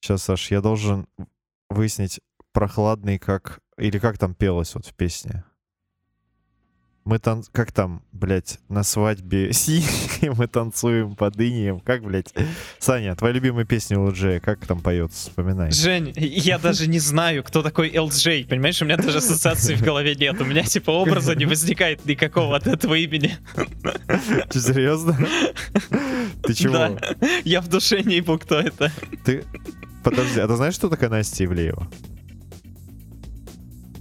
Сейчас, Саш, я должен выяснить, прохладный как... Или как там пелось вот в песне. Мы тан... Как там, блядь, на свадьбе си мы танцуем под инием. Как, блядь? Саня, твоя любимая песня LJ, как там поется? Вспоминай. Жень, я даже не знаю, кто такой LJ, понимаешь? У меня даже ассоциации в голове нет. У меня типа образа не возникает никакого от этого имени. Ты серьезно? Ты чего? Да. Я в душе не ебу, кто это. Ты... Подожди, а ты знаешь, что такая Настя Ивлеева?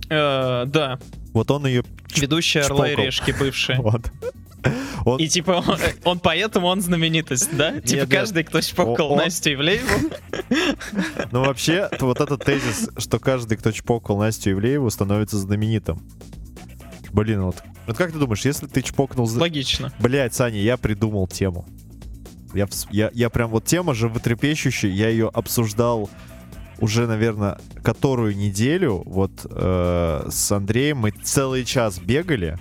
Э, да, Вот он ее... ведущая Орла и. Решки бывшая. Вот. Он... И типа он, он поэтому он знаменитость, да? Типа нет. каждый, кто чпокал О- о. Настю Ивлееву. Ну, вообще, вот этот тезис, что каждый, кто чпокал Настю Ивлееву, становится знаменитым. Блин, вот... Вот как ты думаешь, если ты чпокнул... Логично. Блять, Саня, я придумал тему. Я, я, я прям вот тема животрепещущая, я ее обсуждал уже, наверное, которую неделю. Вот э, с Андреем мы целый час бегали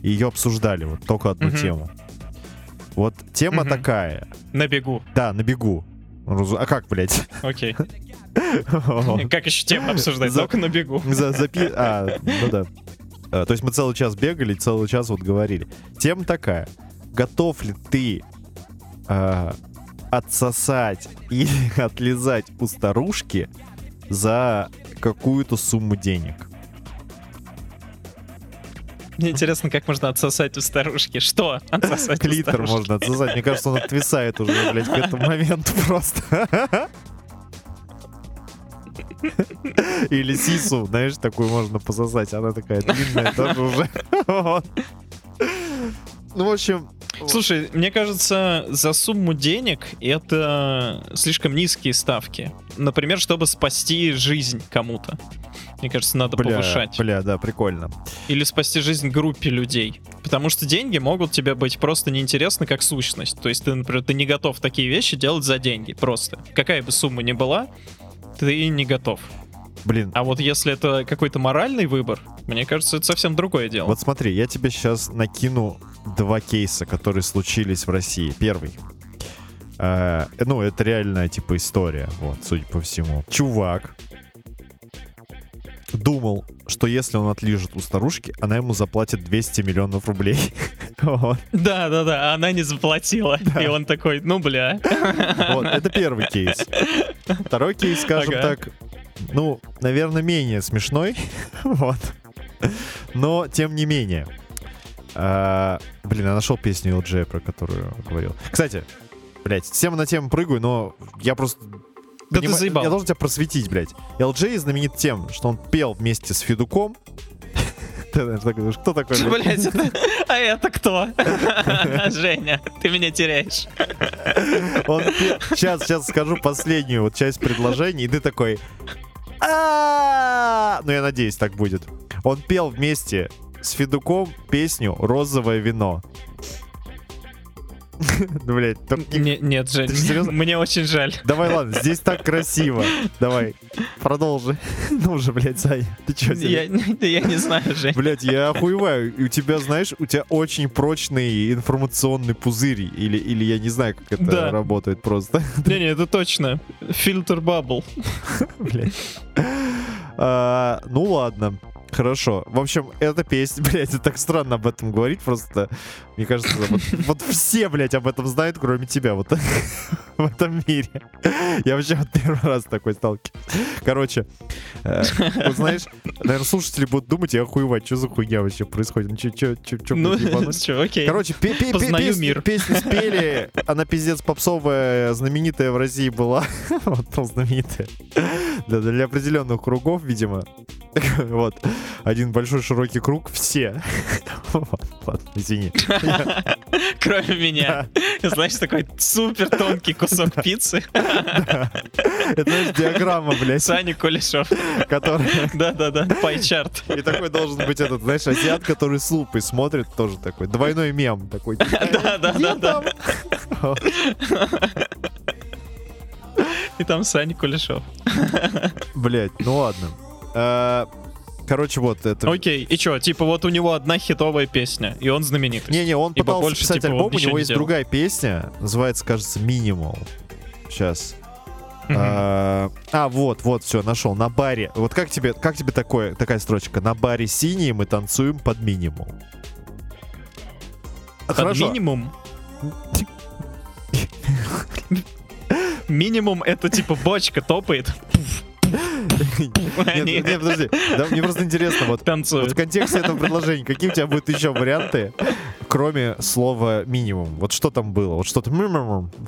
и ее обсуждали, вот только одну Мгм. тему. Вот тема Мгм. такая. На бегу. Да, на бегу. А как, блядь? Окей. Как еще тему обсуждать? Только на бегу. Запи- А, ну да. А, То есть мы целый час бегали, целый час вот говорили. Тема такая. Готов ли ты а, отсосать или отлизать у старушки за какую-то сумму денег? Мне интересно, как можно отсосать у старушки. Что отсосать старушки? можно отсосать. Мне кажется, он отвисает уже, блядь, к этому моменту просто. Или сису, знаешь, такую можно пососать. Она такая длинная тоже уже. Ну, в общем... Слушай, мне кажется, за сумму денег это слишком низкие ставки. Например, чтобы спасти жизнь кому-то. Мне кажется, надо Бля, повышать. бля, да, прикольно. Или спасти жизнь группе людей. Потому что деньги могут тебе быть просто неинтересны как сущность. То есть ты, например, ты не готов такие вещи делать за деньги. Просто. Какая бы сумма ни была, ты не готов. Блин, А вот если это какой-то моральный выбор, мне кажется, это совсем другое дело. вот смотри, я тебе сейчас накину два кейса, которые случились в России. Первый. Э, ну, это реальная, типа, история, вот, судя по всему. Чувак думал, что если он отлижет у старушки, она ему заплатит 200 миллионов рублей. Да, да, да, она не заплатила. И он такой, ну бля. Вот, это первый кейс. Второй кейс, скажем так, ну, наверное, менее смешной. Вот. Но, тем не менее. А, блин, я нашел песню LJ, про которую говорил. Кстати, блядь, тема на тему прыгаю, но я просто... Да ты заебал. Я должен тебя просветить, блядь. LJ знаменит тем, что он пел вместе с Федуком. Кто такой? блядь? А это кто? Женя, ты меня теряешь. Сейчас, сейчас скажу последнюю вот часть предложения, и ты такой. «А-а-а!» Ну, я надеюсь, так будет. Он пел вместе с Федуком песню «Розовое вино». Ну, блядь, только не- Не- Нет, Жень, серьезно? мне очень жаль. Давай, ладно, здесь так красиво. Давай, продолжи. Ну уже, блядь, Саня, ты чё Я, я не знаю, Жень. Блядь, я охуеваю. И у тебя, знаешь, у тебя очень прочный информационный пузырь. Или, или я не знаю, как это Да. работает просто. Не-не, это точно. Фильтр бабл. Блядь. А, ну ладно. Хорошо. В общем, эта песня, блядь, это так странно об этом говорить, просто, мне кажется, вот, вот все, блядь, об этом знают, кроме тебя, вот в этом мире. Я вообще вот первый раз такой сталкиваюсь. Короче, вот знаешь, наверное, слушатели будут думать и охуевать, что за хуйня вообще происходит. Ну, чё, чё, чё, чё, Ну, чё, окей. Короче, Познаю песню- мир. песню спели, она пиздец попсовая, знаменитая в России была. Вот, ну, знаменитая. Для, для определенных кругов, видимо. Вот. Один большой широкий круг, все. Ладно, извини. Кроме меня. Знаешь, такой супер тонкий кусок пиццы. Это, знаешь, диаграмма, блядь, Саня Кулешов. Которая... Да-да-да, пайчарт. И такой должен быть этот, знаешь, азиат, который с лупой смотрит, тоже такой. Двойной мем такой. Да-да-да. И там Саня Кулешов. Блять, ну ладно. Э, Короче, вот это... Окей, и чё, типа вот у него одна хитовая песня, и он знаменитый. Не-не, он Ибо пытался больше, писать типа, он альбом, у него не есть делал. другая песня, называется, кажется, «Минимал». Сейчас. А, а, вот, вот, все, нашел. На баре. Вот как тебе, как тебе такое, такая строчка? На баре синий мы танцуем под минимум. Под минимум? Минимум это типа бочка топает. Нет, нет, подожди. Да, мне просто интересно, вот, вот в контексте этого предложения, какие у тебя будут еще варианты, кроме слова минимум? Вот что там было? Вот что-то минимум.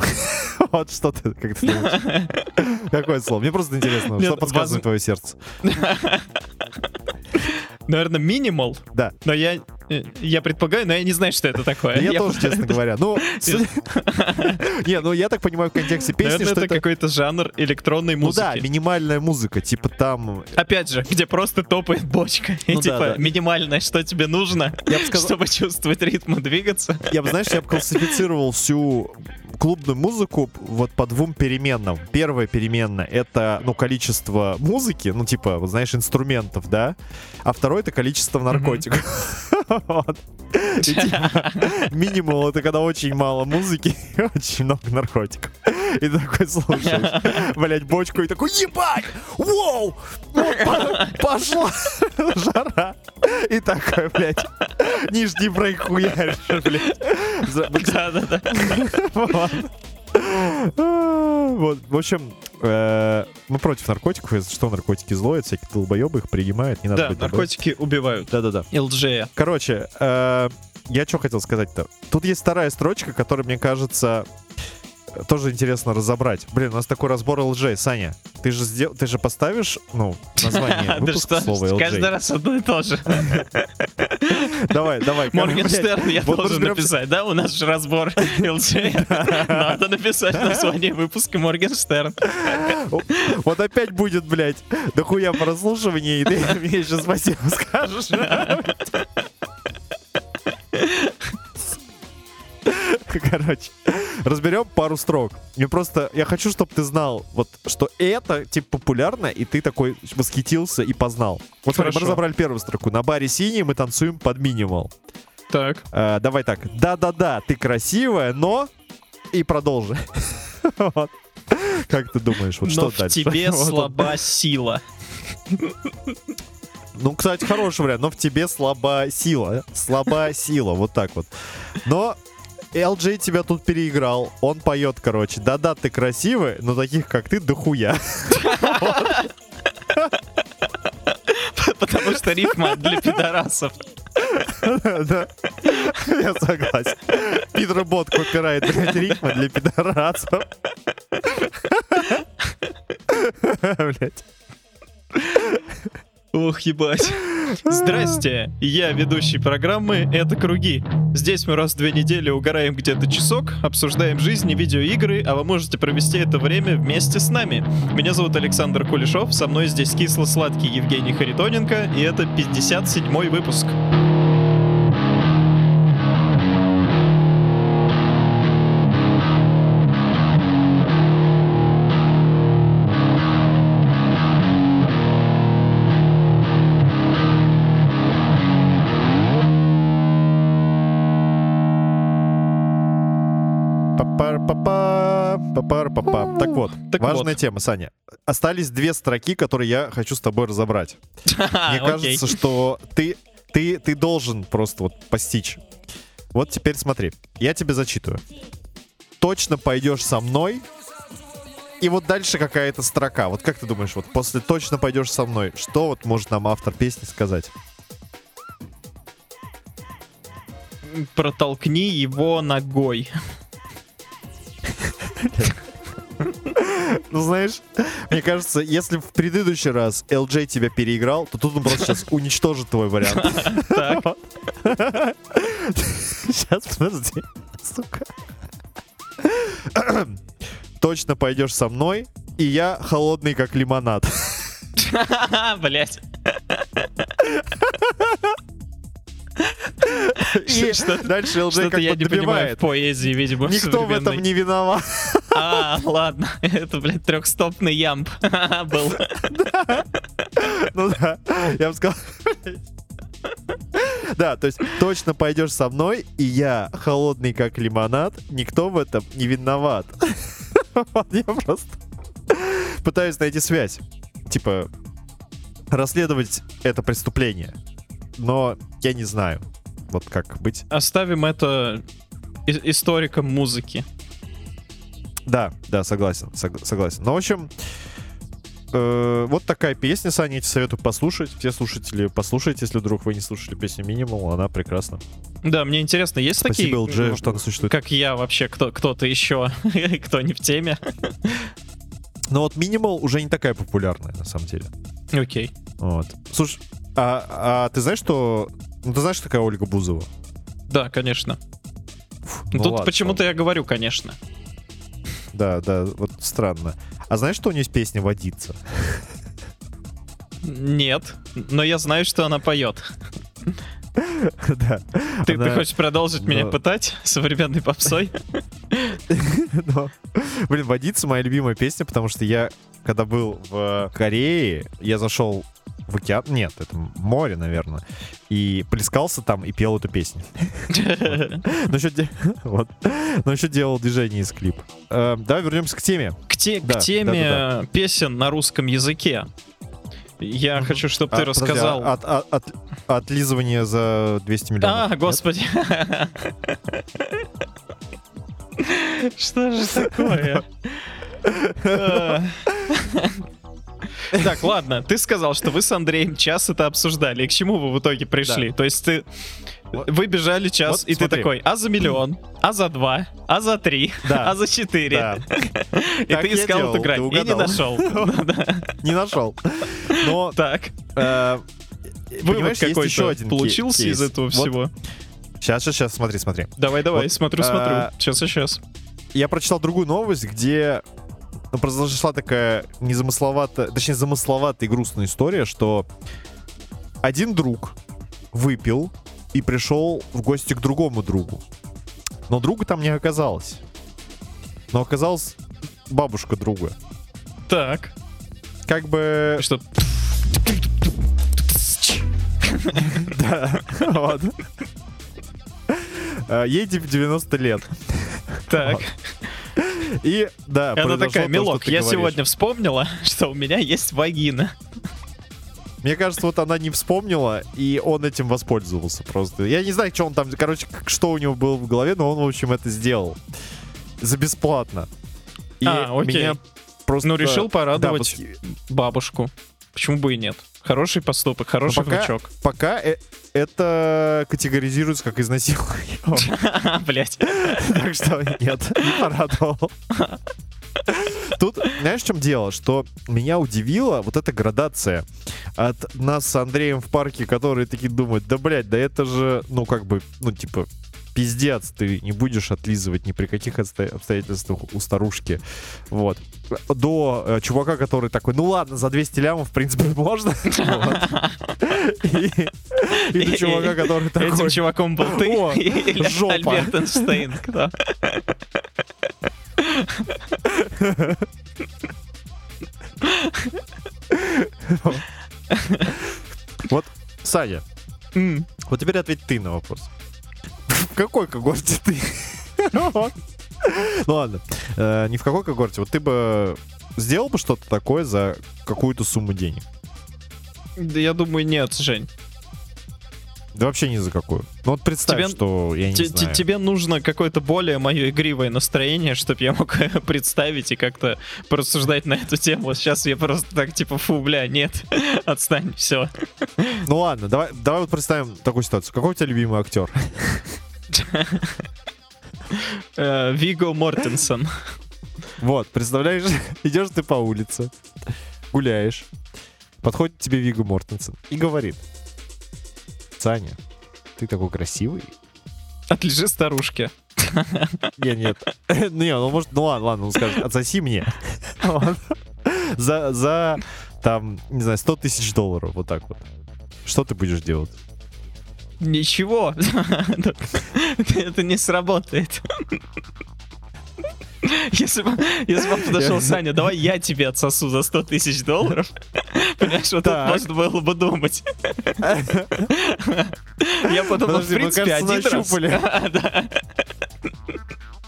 Вот что ты, как ты думаешь? Какое слово? Мне просто интересно, что подсказывает твое сердце? Наверное, минимал. Да. Но я я предполагаю, но я не знаю, что это такое. Я, тоже, честно говоря. Ну, не, ну я так понимаю в контексте песни, что это какой-то жанр электронной музыки. Ну да, минимальная музыка, типа там... Опять же, где просто топает бочка. И ну типа минимальное, что тебе нужно, чтобы чувствовать ритм и двигаться. Я бы, знаешь, я бы классифицировал всю клубную музыку вот по двум переменным. Первая переменная — это, ну, количество музыки, ну, типа, знаешь, инструментов, да? А второе — это количество наркотиков. Типа, минимум это когда очень мало музыки и очень много наркотиков. И такой слушаешь, блять, бочку и такой, ебать! Воу! Пошла жара! И такой, блядь, нижний брейк хуяришь, блядь. Да-да-да. Вот, в общем, э, мы против наркотиков, если что, наркотики злое, всякие долбоебы их принимают, не надо Да, наркотики убивают. Да-да-да. ЛДЖ. Короче, э, я что хотел сказать-то? Тут есть вторая строчка, которая, мне кажется, тоже интересно разобрать. Блин, у нас такой разбор LJ. Саня, ты же сдел... ты же поставишь, ну, название выпуска слова LJ. Каждый раз одно и то же. Давай, давай. Моргенштерн я должен написать, да? У нас же разбор LJ. Надо написать название выпуска Моргенштерн. Вот опять будет, блядь, дохуя прослушивания, и ты мне еще спасибо скажешь. Короче, разберем пару строк. Мне просто, я хочу, чтобы ты знал, вот, что это, типа, популярно, и ты такой восхитился и познал. Вот смотри, мы разобрали первую строку. На баре синий мы танцуем под минимал. Так. А, давай так. Да-да-да, ты красивая, но... И продолжи. вот. Как ты думаешь, вот но что в дальше? тебе слаба сила. Ну, кстати, хороший вариант, но в тебе слаба сила. Слаба сила, вот так вот. Но LJ тебя тут переиграл. Он поет, короче. Да-да, ты красивый, но таких, как ты, дохуя. Потому что рифма для пидорасов. Да. Я согласен. Питер Бот копирает, рифма для пидорасов. Блядь. Ох, ебать. Здрасте, я ведущий программы «Это круги». Здесь мы раз в две недели угораем где-то часок, обсуждаем жизнь и видеоигры, а вы можете провести это время вместе с нами. Меня зовут Александр Кулешов, со мной здесь кисло-сладкий Евгений Харитоненко, и это 57-й выпуск. Так важная вот. тема, Саня. Остались две строки, которые я хочу с тобой разобрать. Мне кажется, что ты, ты, ты должен просто вот постичь. Вот теперь смотри, я тебе зачитываю. Точно пойдешь со мной, и вот дальше какая-то строка. Вот как ты думаешь, вот после «точно пойдешь со мной», что вот может нам автор песни сказать? Протолкни его ногой. Ну, знаешь, мне кажется, если в предыдущий раз LJ тебя переиграл, то тут он просто сейчас уничтожит твой вариант. Сейчас, подожди. Сука. Точно пойдешь со мной, и я холодный, как лимонад. Блять. И дальше ЛД как я не понимаю в поэзии, видимо, Никто в этом не виноват. А, ладно. Это, блядь, трехстопный ямб был. Ну да. Я бы сказал... Да, то есть точно пойдешь со мной, и я холодный как лимонад, никто в этом не виноват. Я просто... пытаюсь найти связь. Типа, расследовать это преступление. Но я не знаю, вот как быть. Оставим это историкам музыки. Да, да, согласен, сог- согласен. Ну, в общем, э, вот такая песня, Саня, я тебе советую послушать. Все слушатели, послушайте, если вдруг вы не слушали песню Минимал, она прекрасна. Да, мне интересно, есть Спасибо, такие... LG, ну, что она существует. Как я вообще, кто, кто-то еще, кто не в теме. Но вот Минимал уже не такая популярная, на самом деле. Окей. Вот. Слушай, а, а ты знаешь, что... Ну, ты знаешь, такая Ольга Бузова? Да, конечно. Фу, Ну, Тут ладно, почему-то я говорю, конечно. Да, да, вот странно. А знаешь, что у нее есть песня «Водиться»? Нет, но я знаю, что она поет. Да. Ты, Она- ты хочешь продолжить меня но- пытать современной попсой? Но, Блин, «Водиться» моя любимая песня, потому что я, когда был в Корее, я зашел в океан, нет, это море, наверное, и плескался там и пел эту песню. Но еще, делал движение из клип. Э, Давай вернемся к теме. К, теме песен на русском языке. Я хочу, чтобы ты А, подожди, рассказал. а- от- от- от- Отлизывание за 200 миллионов. А, нет? господи. Что же такое? Так, ладно, ты сказал, что вы с Андреем час это обсуждали. И к чему вы в итоге пришли? То есть ты... Вы бежали час, вот и ты смотри. такой, а за миллион, а за два, а за три, Да. а за четыре. Да, И Так ты искал делал, эту грань, ты и не нашел. Да-да. не нашел. Но, Так, э, вывод какой-то получился из этого всего. Сейчас, сейчас, сейчас, смотри, смотри. Давай, давай, смотрю, а, смотрю. Сейчас, сейчас. Я прочитал другую новость, где ну, произошла такая незамысловатая, точнее, замысловатая и грустная история, что один друг выпил и пришел в гости к другому другу. Но друга там не оказалось. Но оказалась бабушка друга. Так, Как бы... что... Да, вот. А, Ей типа 90 лет. Так. И, да, Она такая, Милок, я сегодня вспомнила, что у меня есть вагина. Мне кажется, вот она не вспомнила, и он этим воспользовался просто. Я не знаю, что он там, короче, что у него было в голове, но он, в общем, это сделал. За бесплатно. И А, окей. меня просто... Ну, решил Да, порадовать восхи- бабушку. Почему бы и нет? Хороший поступок, хороший Но пока- внучок. Пока э- это категоризируется как изнасилование. Блять. Так что нет, не порадовал. Тут, знаешь, в чем дело? Что меня удивила вот эта градация от нас с Андреем в парке, которые такие думают, да, блядь, да это же, ну, как бы, ну, типа, пиздец, ты не будешь отлизывать ни при каких обсто- обстоятельствах у старушки. Вот. До э, чувака, который такой, ну ладно, за 200 лямов, в принципе, можно. И до чувака, который Этим такой... чуваком был ты или жопа. Альберт Эйнштейн? Кто? Вот, Саня, Вот теперь ответь ты на вопрос. В какой когорте ты? Ну ладно, Э, не в какой когорте. Вот ты бы сделал бы что-то такое за какую-то сумму денег? Да я думаю, нет, Жень. Да вообще ни за какую. Ну вот представь, Тебе- что я не знаю. Тебе нужно какое-то более мое игривое настроение, чтобы я мог представить и как-то порассуждать на эту тему. Сейчас я просто так, типа, фу, бля, нет, отстань, все. Ну ладно, давай, давай вот представим такую ситуацию. Какой у тебя любимый актер? Э, Виго Мортенсон. Вот, представляешь, идешь ты по улице, гуляешь, подходит тебе Вига Мортенсен и говорит, Саня, ты такой красивый. Отлежи старушке. Не, нет. Не, ну может, ну ладно, ладно, он скажет, отсоси мне. За, за, там, не знаю, 100 тысяч долларов, вот так вот. Что ты будешь делать? Ничего. Это не сработает. Если бы, если бы подошел, Саня, давай я тебе отсосу за 100 тысяч долларов. Понимаешь, вот Так. это можно было бы думать. Я подумал, в Подожди, мы, принципе, один раз.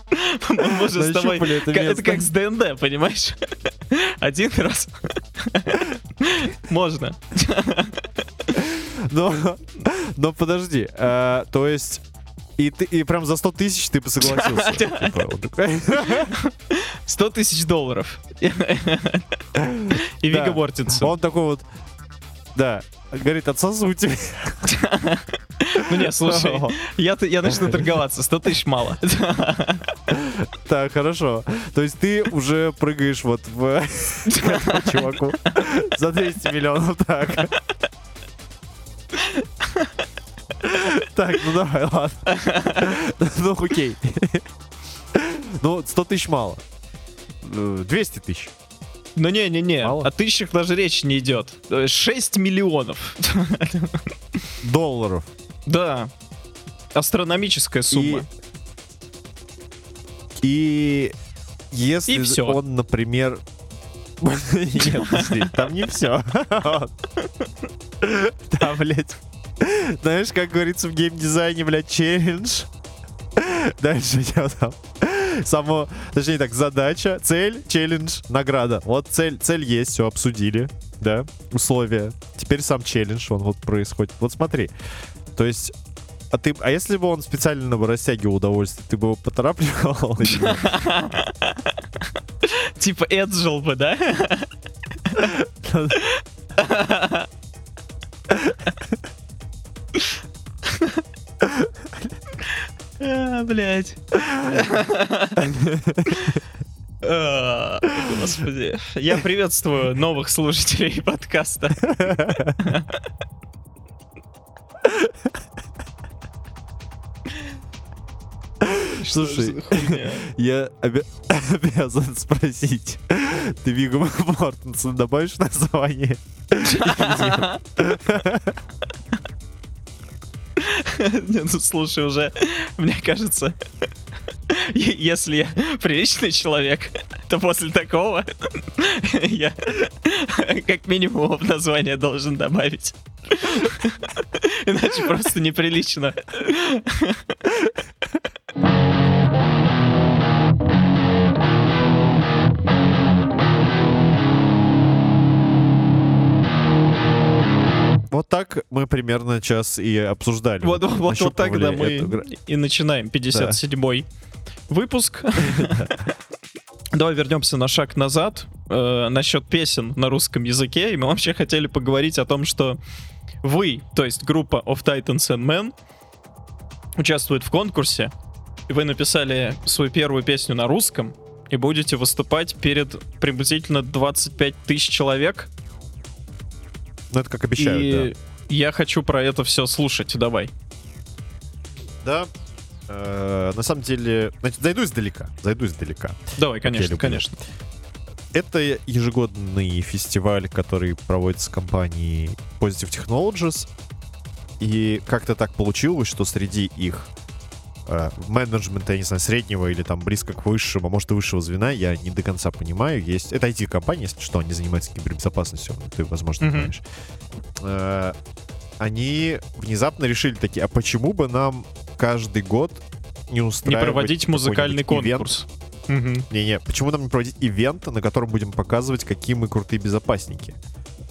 Мы с тобой... Это как с ДНД, понимаешь? Один раз. Можно. Но, но подожди, э, то есть... И, ты, и прям за 100 тысяч ты бы согласился. Типа, он такой, 100 тысяч долларов. И Вига Да. Мортенсен. Он такой вот, да, говорит, отсосу тебе. Ну не, слушай, я, я начну торговаться, 100 тысяч мало. Так, хорошо. То есть ты уже прыгаешь вот в чуваку за 200 миллионов, так. Так, ну давай, ладно. Ну окей. Ну, 100 тысяч мало. Э, 200 тысяч. Ну не-не-не, о тысячах даже речь не идет. 6 миллионов. Долларов. Да. Астрономическая сумма. И если И всё. он, например... Нет, подожди, там не все. Там, блядь... Знаешь, как говорится в геймдизайне, блядь, челлендж. Дальше что там? Само, точнее так, задача, цель, челлендж, награда. Вот цель, цель есть, все обсудили, да, условия. Теперь сам челлендж, он вот происходит. Вот смотри, то есть, а ты, а если бы он специально бы растягивал удовольствие, ты бы его поторапливал? Типа Эджил бы, да? А, Блять. А, Господи. Я приветствую новых слушателей подкаста. Слушай? Я обя- обязан спросить. Ты Вигу Мортенсен добавишь название? Не, ну слушай, уже, мне кажется, если я приличный человек, то после такого я как минимум в название должен добавить. Иначе просто неприлично. Вот так мы примерно час и обсуждали. Вот, вот, вот нащупывали тогда мы эту и начинаем 57-й выпуск. Давай вернемся на шаг назад э, насчет песен на русском языке. И мы вообще хотели поговорить о том, что вы, то есть группа Of Titans and Men, участвует в конкурсе. И вы написали свою первую песню на русском и будете выступать перед приблизительно 25 тысяч человек. Ну, это как обещают, и я хочу про это все слушать. Давай. да. Да. Э, На самом деле, значит, зайду издалека. Зайду издалека. Давай, конечно, конечно. Это ежегодный фестиваль, который проводится компанией Positive Technologies. И как-то так получилось, что среди их менеджмента, я не знаю, среднего или там близко к высшему, а может и высшего звена, я не до конца понимаю. Есть... Это IT-компания, если что, они занимаются кибербезопасностью, ты, возможно, Мгм. знаешь. Э, Они внезапно решили такие, а почему бы нам каждый год не Не устраивать проводить музыкальный какой-нибудь ивент? конкурс. Мгм. Не-не, почему нам не проводить ивент, на котором будем показывать, какие мы крутые безопасники?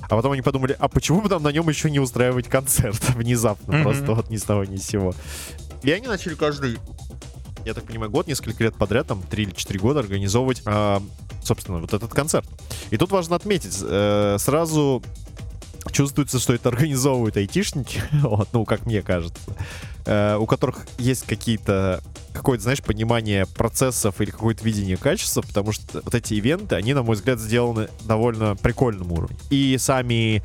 А потом они подумали, а почему бы нам на нем еще не устраивать концерт внезапно, Мгм. просто вот ни с того ни с сего. И они начали каждый, я так понимаю, год, несколько лет подряд, там, три или четыре года организовывать, а, собственно, вот этот концерт. И тут важно отметить, э, сразу чувствуется, что это организовывают айтишники, вот, ну, как мне кажется, э, у которых есть какие-то какое-то, знаешь, понимание процессов или какое-то видение качества, потому что вот эти ивенты, они, на мой взгляд, сделаны довольно прикольном уровне. И сами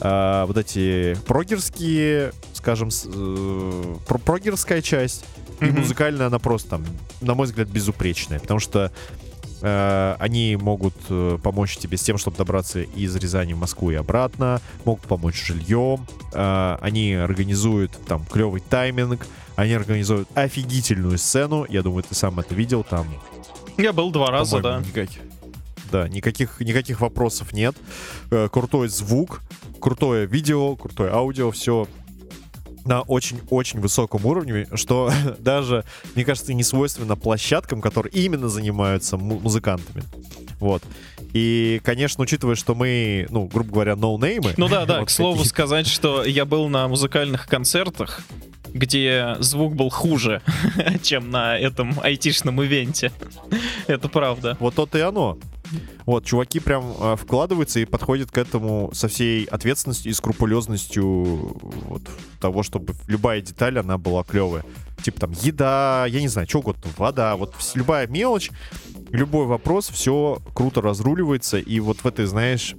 э, вот эти прогерские, скажем, э, про- прогерская часть и Мгм. музыкальная, она просто там, на мой взгляд, безупречная, потому что э, они могут э, помочь тебе с тем, чтобы добраться из Рязани в Москву и обратно, могут помочь жильем, э, они организуют там клевый тайминг, они организуют офигительную сцену, я думаю, ты сам это видел, там Я был два раза, да. никаких- Да, никаких, никаких вопросов нет. Э, крутой звук, крутое видео, крутое аудио, все на очень-очень высоком уровне, что даже, мне кажется, не свойственно площадкам, которые именно занимаются му- музыкантами. Вот. И, конечно, учитывая, что мы, ну, грубо говоря, ноунеймы. Ну да, да, вот к слову такие. сказать, что я был на музыкальных концертах, где звук был хуже, чем на этом айтишном ивенте. Это правда. Вот то-то и оно. Вот, чуваки прям э, вкладываются и подходят к этому со всей ответственностью и скрупулезностью вот, того, чтобы любая деталь, она была клевая. Типа там еда, я не знаю, что угодно, вода, вот любая мелочь, любой вопрос, все круто разруливается, и вот в этой, знаешь,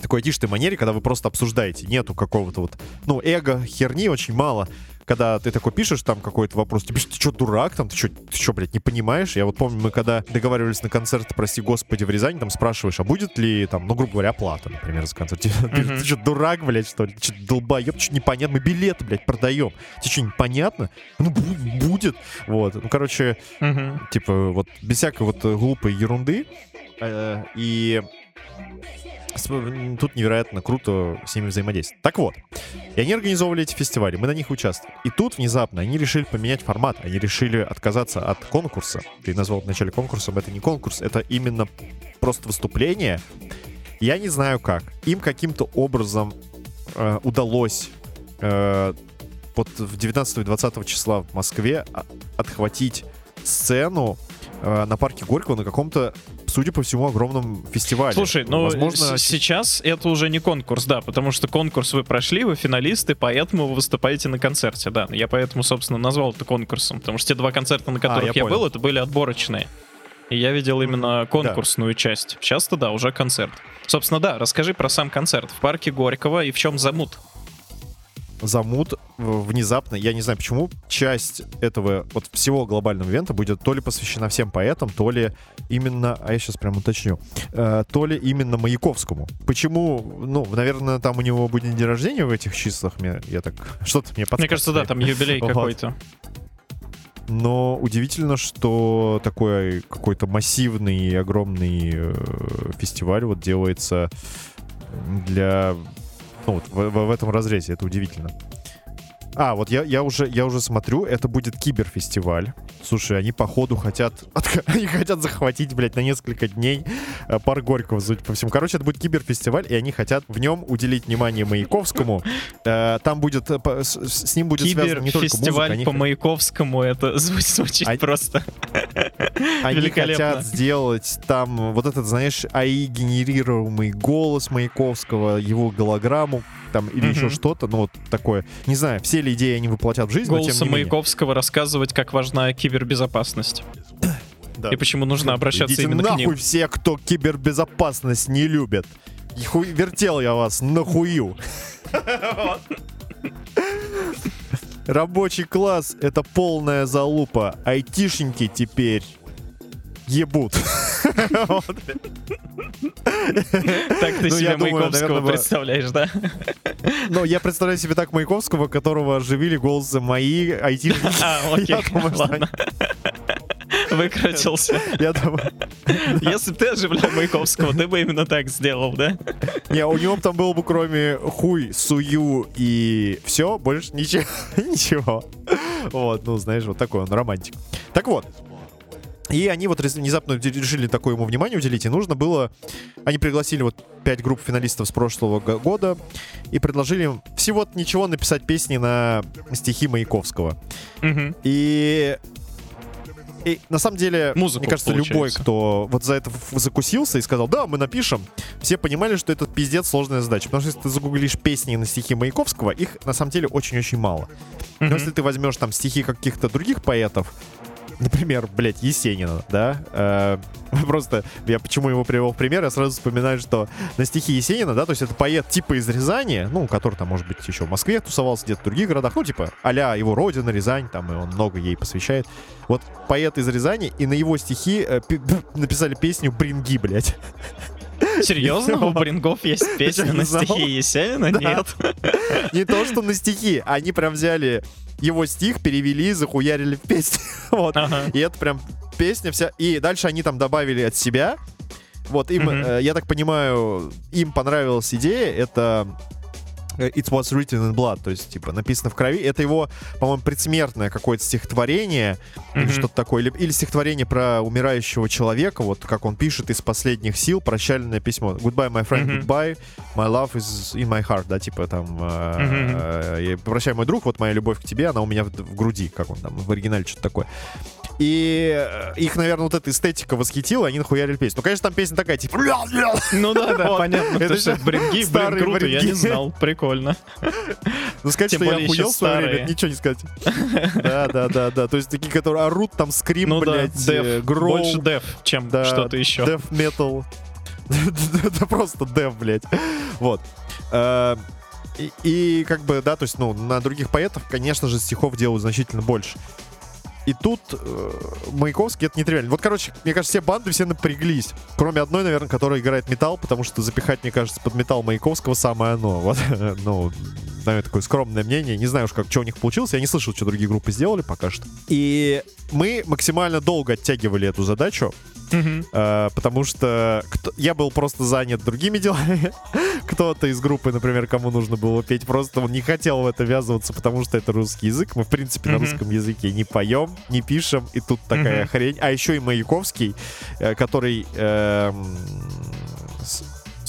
такой айтишной манере, когда вы просто обсуждаете, нету какого-то вот, ну, эго, херни очень мало, когда ты такой пишешь там какой-то вопрос, ты пишешь, ты что, дурак там, ты что, ты что, блядь, не понимаешь? Я вот помню, мы когда договаривались на концерт, прости господи, в Рязани, там спрашиваешь, а будет ли там, ну, грубо говоря, оплата, например, за концерт. Ты, Мгм. ты что, дурак, блядь, что ли? Ты что, долбоеб, что непонятно? Мы билеты, блядь, продаем. Тебе что, непонятно? Ну, бу- будет. Вот. Ну, короче, Мгм. типа, вот без всякой вот э, глупой ерунды. Э, И тут невероятно круто с ними взаимодействовать. Так вот, и они организовывали эти фестивали, мы на них участвовали. И тут внезапно они решили поменять формат, они решили отказаться от конкурса. Ты назвал в начале конкурсом, это не конкурс, это именно просто выступление. Я не знаю как. Им каким-то образом э, удалось э, в 19 и 20 числа в Москве а- отхватить сцену э, на парке Горького на каком-то, судя по всему, огромном фестивале. Слушай, ну возможно, сейчас это уже не конкурс, да, потому что конкурс вы прошли, вы финалисты, поэтому вы выступаете на концерте, да. Я поэтому, собственно, назвал это конкурсом, потому что те два концерта, на которых А, я я, был, это были отборочные. И я видел именно конкурсную часть. Сейчас-то да, уже концерт. Собственно, да, расскажи про сам концерт в парке Горького и в чем замут. Замут в- внезапно, я не знаю почему, часть этого вот всего глобального ивента будет то ли посвящена всем поэтам, то ли именно, а я сейчас прям уточню, э, то ли именно Маяковскому. Почему, ну, наверное, там у него будет день рождения в этих числах, мне, я так, что-то мне подсказывает. Мне кажется, да, там юбилей какой-то. Но удивительно, что такой какой-то массивный и огромный э, фестиваль вот делается для... Ну, вот в, в- этом разрезе. Это удивительно. А, вот я, я, уже, я уже смотрю, это будет киберфестиваль. Слушай, они походу хотят... Они хотят захватить, блядь, на несколько дней э, парк Горького, судя по всему. Короче, это будет киберфестиваль, и они хотят в нем уделить внимание Маяковскому. Э, Там будет... э, С, ним будет связано не только музыка. Они по Маяковскому, это звучит, А- просто. Они хотят сделать там вот этот, знаешь, АИ-генерируемый голос Маяковского, его голограмму, там, или Мгм. еще что-то, ну, вот такое. Не знаю, все ли идеи они воплотят в жизнь, но тем не менее. Маяковского рассказывать, как важна кибербезопасность. Да. И почему нужно обращаться Идите именно к нахуй ним. все, кто кибербезопасность не любят. И хуй- вертел я вас нахую. Рабочий класс — это полная залупа. Айтишники теперь ебут. Так ты Ну, себе Маяковского представляешь, да? Ну, я представляю себе так Маяковского, которого оживили голосы мои айтишники. А, окей, ладно. Выкрутился. Я думаю... Если бы ты оживлял Маяковского, ты бы именно так сделал, да? Не, у него там было бы кроме хуй, сую и все, больше ничего. ничего. Вот, ну, знаешь, вот такой он романтик. Так вот. И они вот внезапно решили такое ему внимание уделить, и нужно было... Они пригласили вот пять групп финалистов с прошлого го- года и предложили им всего ничего написать песни на стихи Маяковского. Мгм. И... И на самом деле, Музыку, мне кажется, любой, получается. кто вот за это закусился и сказал, да, мы напишем, все понимали, что это пиздец сложная задача. Потому что если ты загуглишь песни на стихи Маяковского, их на самом деле очень-очень мало. Но Мгм. если ты возьмешь там стихи каких-то других поэтов, например, блядь, Есенина, да, э, просто я почему его привел в пример, я сразу вспоминаю, что на стихи Есенина, да, то есть это поэт типа из Рязани, ну, который там, может быть, еще в Москве тусовался, где-то в других городах, ну, типа, а его родина, Рязань, там, и он много ей посвящает. Вот поэт из Рязани, и на его стихи э, пи- написали песню «Бринги», блядь. Серьезно? У Брингов есть песня на стихи Есенина? Нет. Не то, что на стихи, они прям взяли его стих, перевели, захуярили в песню. Вот. Ага. И это прям песня вся. И дальше они там добавили от себя. Вот им, Мгм. э, я так понимаю, им понравилась идея. Это It was written in blood, то есть, типа, написано в крови. Это его, по-моему, предсмертное какое-то стихотворение, или Мгм. что-то такое, или, или стихотворение про умирающего человека, вот как он пишет из последних сил, прощальное письмо. Goodbye, my friend, Мгм. goodbye, my love is in my heart, да, типа там, э, э, прощай, мой друг, вот моя любовь к тебе, она у меня в, в груди, как он там, в оригинале что-то такое. И э, их, наверное, вот эта эстетика восхитила, они нахуярили песню. Ну, конечно, там песня такая, типа... Ну да, да, понятно. Это же бринги, блин, круто, я не знал. Прикольно. Ну, сказать, Тем что я более охуел в свое время, ничего не сказать. Да, да, да, да. То есть такие, которые орут, там скрим, Ну да, блядь, э, деф. гроу, Больше деф, чем да, что-то еще. Death metal. Это просто деф, блядь. Вот. Э, И, и как бы, да, то есть, ну, на других поэтов, конечно же, стихов делают значительно больше. И тут э, Маяковский это нетривиально. Вот, короче, мне кажется, все банды все напряглись. Кроме одной, наверное, которая играет металл, потому что запихать, мне кажется, под металл Маяковского самое оно. Вот, ну, наверное, такое скромное мнение. Не знаю уж, как, что у них получилось. Я не слышал, что другие группы сделали пока что. И мы максимально долго оттягивали эту задачу. Мгм. Э, потому что кто- я был просто занят другими делами. Кто-то из группы, например, кому нужно было петь, просто он не хотел в это ввязываться, потому что это русский язык. Мы, в принципе, на Мгм. русском языке не поем, не пишем, и тут такая Мгм. хрень. А еще и Маяковский, э, который... с-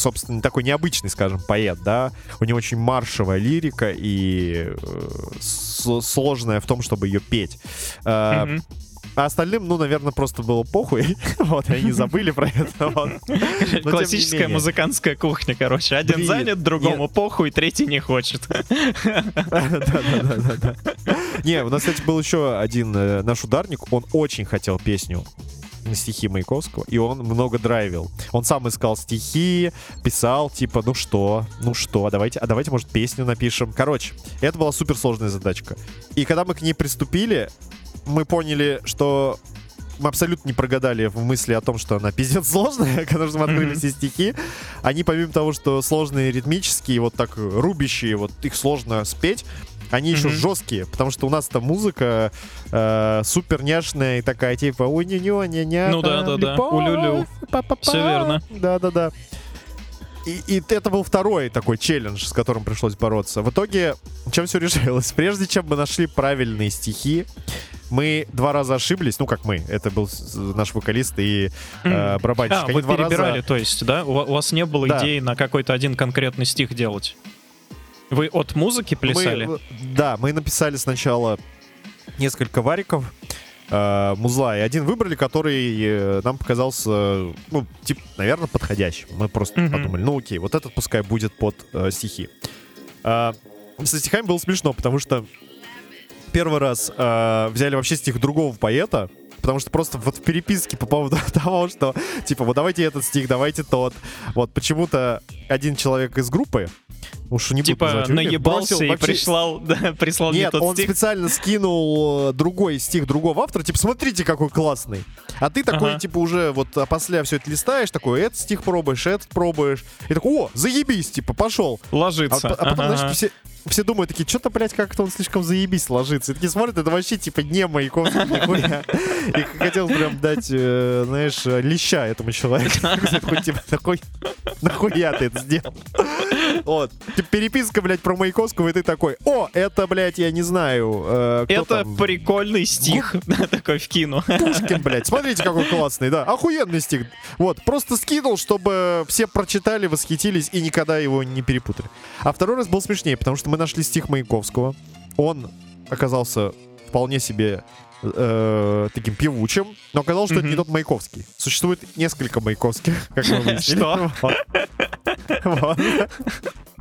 собственно, такой необычный, скажем, поэт, да, у него очень маршевая лирика и э, сложная в том, чтобы ее петь. Мгм. а остальным, ну, наверное, просто было похуй. вот, они забыли про это. вот. Но Классическая музыкантская кухня, короче. Один Блин, занят, другому похуй, третий не хочет. Да-да-да-да-да. Не, у нас, кстати, был еще один э, наш ударник. Он очень хотел песню на стихи Маяковского, и он много драйвил. Он сам искал стихи, писал, типа, ну что, ну что, а давайте, а давайте, может, песню напишем. Короче, это была суперсложная задачка. И когда мы к ней приступили, мы поняли, что мы абсолютно не прогадали в мысли о том, что она пиздец сложная, когда же мы открыли Мгм. все стихи. Они, помимо того, что сложные ритмические, вот так рубящие, вот их сложно спеть, они еще Мгм. жесткие, потому что у нас там музыка э, супер няшная и такая типа у ню ню ня ня Ну да, да, да. У-лю-лю. Всё верно. Да, да, да. И, и это был второй такой челлендж, с которым пришлось бороться. В итоге, чем все решилось? Прежде чем мы нашли правильные стихи, мы два раза ошиблись. Ну, как мы. Это был наш вокалист и э, барабанщик. А, Они вы два раза- перебирали, то есть, да? У у вас не было Да. идеи на какой-то один конкретный стих делать? Вы от музыки плясали? Мы, да, мы написали сначала несколько вариков э, музла, и один выбрали, который э, нам показался, ну, типа, наверное, подходящим. Мы просто Мгм. подумали, ну окей, вот этот пускай будет под э, стихи. А, со стихами было смешно, потому что первый раз э, взяли вообще стих другого поэта, потому что просто вот в переписке по поводу того, что типа вот давайте этот стих, давайте тот. Вот почему-то один человек из группы, уж не буду Типа называть наебался бросил и вообще- прислал, да, прислал не Нет, тот он стих. специально скинул э, другой стих другого автора, типа, смотрите, какой классный. А ты такой, Ага. типа, уже вот а после все это листаешь, такой, этот стих пробуешь, этот пробуешь. И такой, о, заебись, типа, пошел. А, Ложится. п- а потом, Ага. знаешь, все, все думают такие, что-то, блядь, как-то он слишком заебись ложится. И такие смотрят, это вообще, типа, не Маяковский, нихуя. И хотел прям дать, э, знаешь, леща этому человеку. Такой, типа, такой, нахуя ты это сделал? Вот. Типа, переписка, блядь, про Маяковского, и ты такой, о, это, блядь, я не знаю, э, Это там? прикольный стих. Такой вкину. Пушкин, блядь. Смотрите, какой классный, да. Охуенный стих. Вот, просто скинул, чтобы все прочитали, восхитились и никогда его не перепутали. А второй раз был смешнее, потому что мы нашли стих Маяковского. Он оказался вполне себе э, таким певучим, но оказалось, что это не тот Маяковский. Существует несколько Маяковских, как мы выяснили. Что? Вот.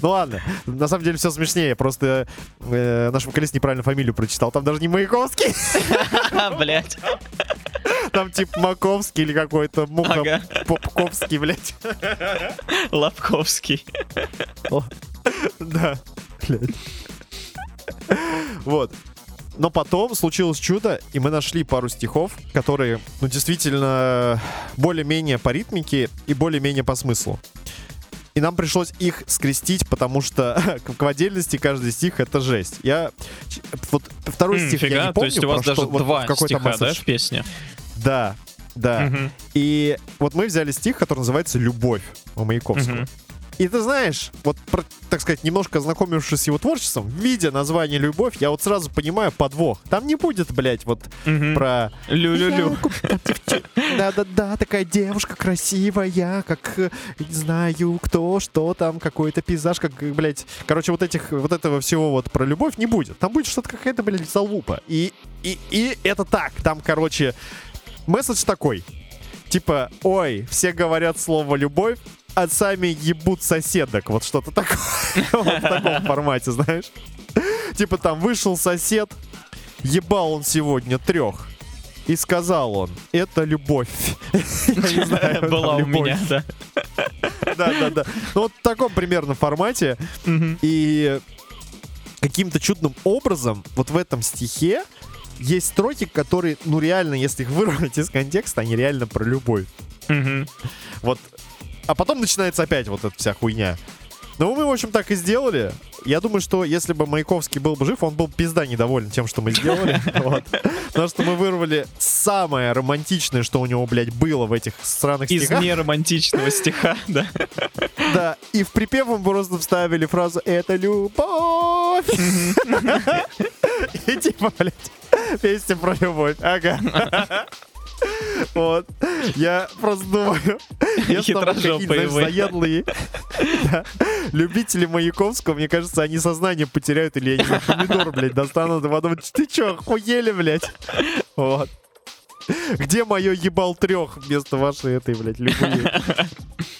Ну ладно, на самом деле все смешнее. Просто э, наш вокалист неправильно фамилию прочитал. Там даже не Маяковский. Блять. Там типа Маковский или какой-то Муха Ага. Попковский, блядь. Лобковский. Да. Блядь. Вот. Но потом случилось чудо, и мы нашли пару стихов, которые, ну, действительно, более-менее по ритмике и более-менее по смыслу. И нам пришлось их скрестить, потому что в отдельности каждый стих — это жесть. Я... Вот второй М, стих я не то помню. есть у вас что- даже вот два стиха, да, в песне? Да, да. И вот мы взяли стих, который называется «Любовь» у Маяковского. И ты знаешь, вот, так сказать, немножко ознакомившись с его творчеством, видя название «Любовь», я вот сразу понимаю подвох. Там не будет, блядь, вот Мгм. про... Лю-лю-лю. Да-да-да, такая девушка красивая, как, э, не знаю, кто, что там, какой-то пейзаж, как, э, блядь... Короче, вот этих, вот этого всего вот про любовь не будет. Там будет что-то какая-то, блядь, залупа. И, и, и это так. Там, короче, месседж такой. Типа, ой, все говорят слово «любовь», сами ебут соседок. Вот что-то такое. Вот в таком формате, знаешь. Типа там вышел сосед, ебал он сегодня трех. И сказал он, это любовь. Была у меня, да. Да, да, да. Ну вот в таком примерно формате. И каким-то чудным образом вот в этом стихе есть строки, которые, ну реально, если их вырвать из контекста, они реально про любовь. Вот. А потом начинается опять вот эта вся хуйня. Ну, мы, в общем, так и сделали. Я думаю, что если бы Маяковский был бы жив, он был пизда недоволен тем, что мы сделали. Потому что мы вырвали самое романтичное, что у него, блядь, было в этих странных Из стихах. неромантичного стиха, да. Да, и в припев мы просто вставили фразу «Это любовь». И типа, блядь, песня про любовь. Ага. Вот. Я просто думаю, если там вы. заядлые любители Маяковского, мне кажется, они сознание потеряют или они на помидор, блядь, достанут и подумают, ты чё, охуели, блядь? Вот. Где мое ебал трех вместо вашей этой, блядь, любви?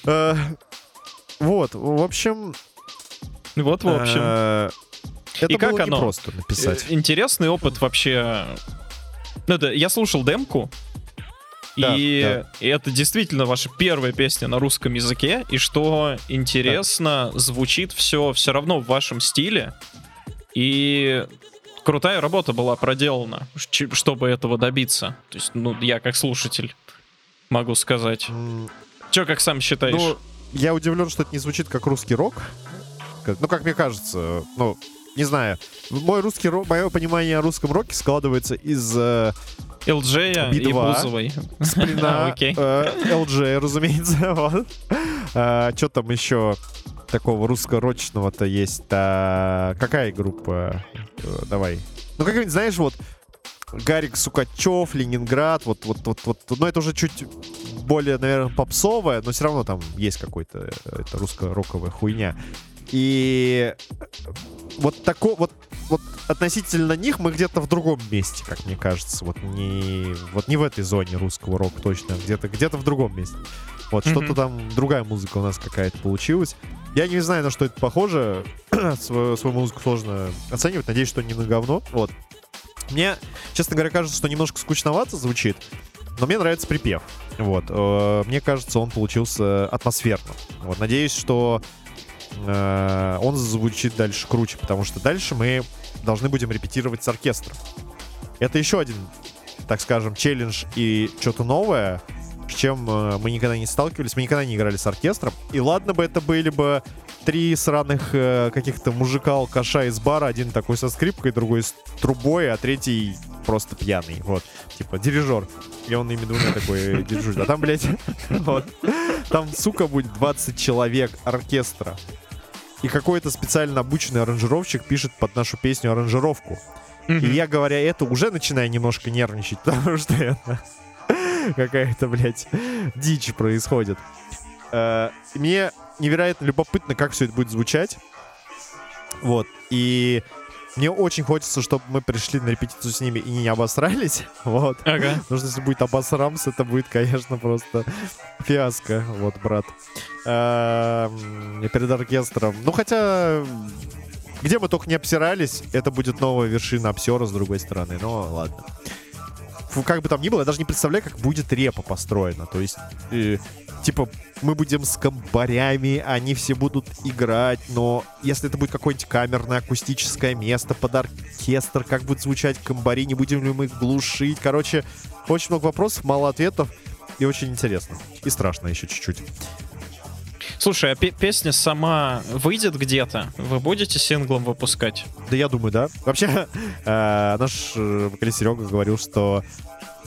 Э, Вот, в общем... Вот, в общем. э, Это И как было оно? непросто написать. Э, Интересный опыт вообще. Ну да, я слушал демку. Да, и это действительно ваша первая песня на русском языке, и что интересно, звучит все все равно в вашем стиле. И крутая работа была проделана, чтобы этого добиться. То есть, ну, я как слушатель могу сказать. М, Че, как сам считаешь? Ну, я удивлен, что это не звучит как русский рок. Как- Ну, как мне кажется, ну, не знаю. Мой русский рок, мое понимание о русском роке складывается из э, LJ и Би-2. Бузовой. Сплина, Окей. э, LJ, разумеется. Вот. Что там еще такого русско-рочного-то есть? А, какая группа? Э, Давай. Ну, как-нибудь, знаешь, вот Гарик Сукачев, Ленинград, вот, вот, вот, вот, ну, это уже чуть более, наверное, попсовая, но все равно там есть какой-то, э, это русско-роковая хуйня. И вот такой, вот, вот относительно них мы где-то в другом месте, как мне кажется. Вот не, вот не в этой зоне русского рока точно, а где-то где в другом месте. Вот Мгм. что-то там, другая музыка у нас какая-то получилась. Я не знаю, на что это похоже. свою, свою музыку сложно оценивать. Надеюсь, что не на говно. Вот. Мне, честно говоря, кажется, что немножко скучновато звучит, но мне нравится припев. Вот. Э, Мне кажется, он получился атмосферным. Вот. Надеюсь, что э, он звучит дальше круче, потому что дальше мы должны будем репетировать с оркестром. Это еще один, так скажем, челлендж и что-то новое, с чем э, мы никогда не сталкивались, мы никогда не играли с оркестром. И ладно бы это были бы три сраных э, каких-то мужика-алкаша из бара, один такой со скрипкой, другой с трубой, а третий просто пьяный, вот, типа дирижер. И он ими двумя такой дирижует. А там, блядь, вот, там, сука, будет 20 человек оркестра. И какой-то специально обученный аранжировщик пишет под нашу песню аранжировку. И Мгм. я, говоря это, уже начинаю немножко нервничать, потому что это какая-то, блядь, дичь происходит. Э, и Мне невероятно любопытно, как все это будет звучать. Вот. И мне очень хочется, чтобы мы пришли на репетицию с ними и не обосрались. Вот. Ага. Потому что если будет обосрамс, это будет, конечно, просто фиаско. Вот, брат. Эм, перед оркестром. Ну, хотя... Где мы только не обсирались, это будет новая вершина обсера с другой стороны. Но ладно. Как бы там ни было, я даже не представляю, как будет репа построена. То есть, э, типа, мы будем с комбарями, они все будут играть, но если это будет какое-нибудь камерное акустическое место под оркестр, как будет звучать комбари, не будем ли мы их глушить. Короче, очень много вопросов, мало ответов, и очень интересно. И страшно еще чуть-чуть. Слушай, а пе- песня сама выйдет где-то? Вы будете синглом выпускать? Да я думаю, да. Вообще, э, наш э, вокалист Серега говорил, что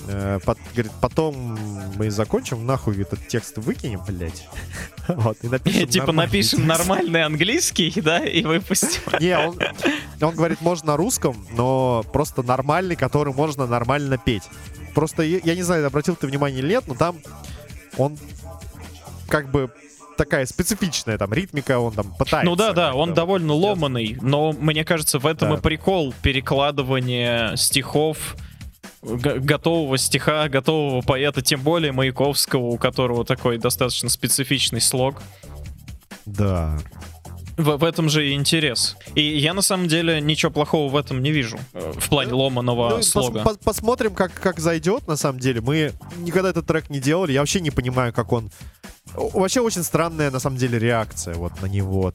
э, пот- говорит, потом мы закончим, нахуй этот текст выкинем, блядь. Вот, и напишем Типа нормальный напишем нормальный английский, да, и выпустим. Не, он, он говорит, можно на русском, но просто нормальный, который можно нормально петь. Просто я, не знаю, обратил ты внимание или нет, но там он как бы такая специфичная там ритмика, он там пытается. Ну да, да, он вот довольно ломаный, но мне кажется, в этом Да. и прикол перекладывания стихов готового стиха, готового поэта, тем более Маяковского, у которого такой достаточно специфичный слог. Да. В, в этом же и интерес. И я на самом деле ничего плохого в этом не вижу. э, В плане ломаного Ну, пос- слога. пос- посмотрим, как, как зайдет, на самом деле. Мы никогда этот трек не делали. Я вообще не понимаю, как он... Вообще очень странная, на самом деле, реакция вот на него.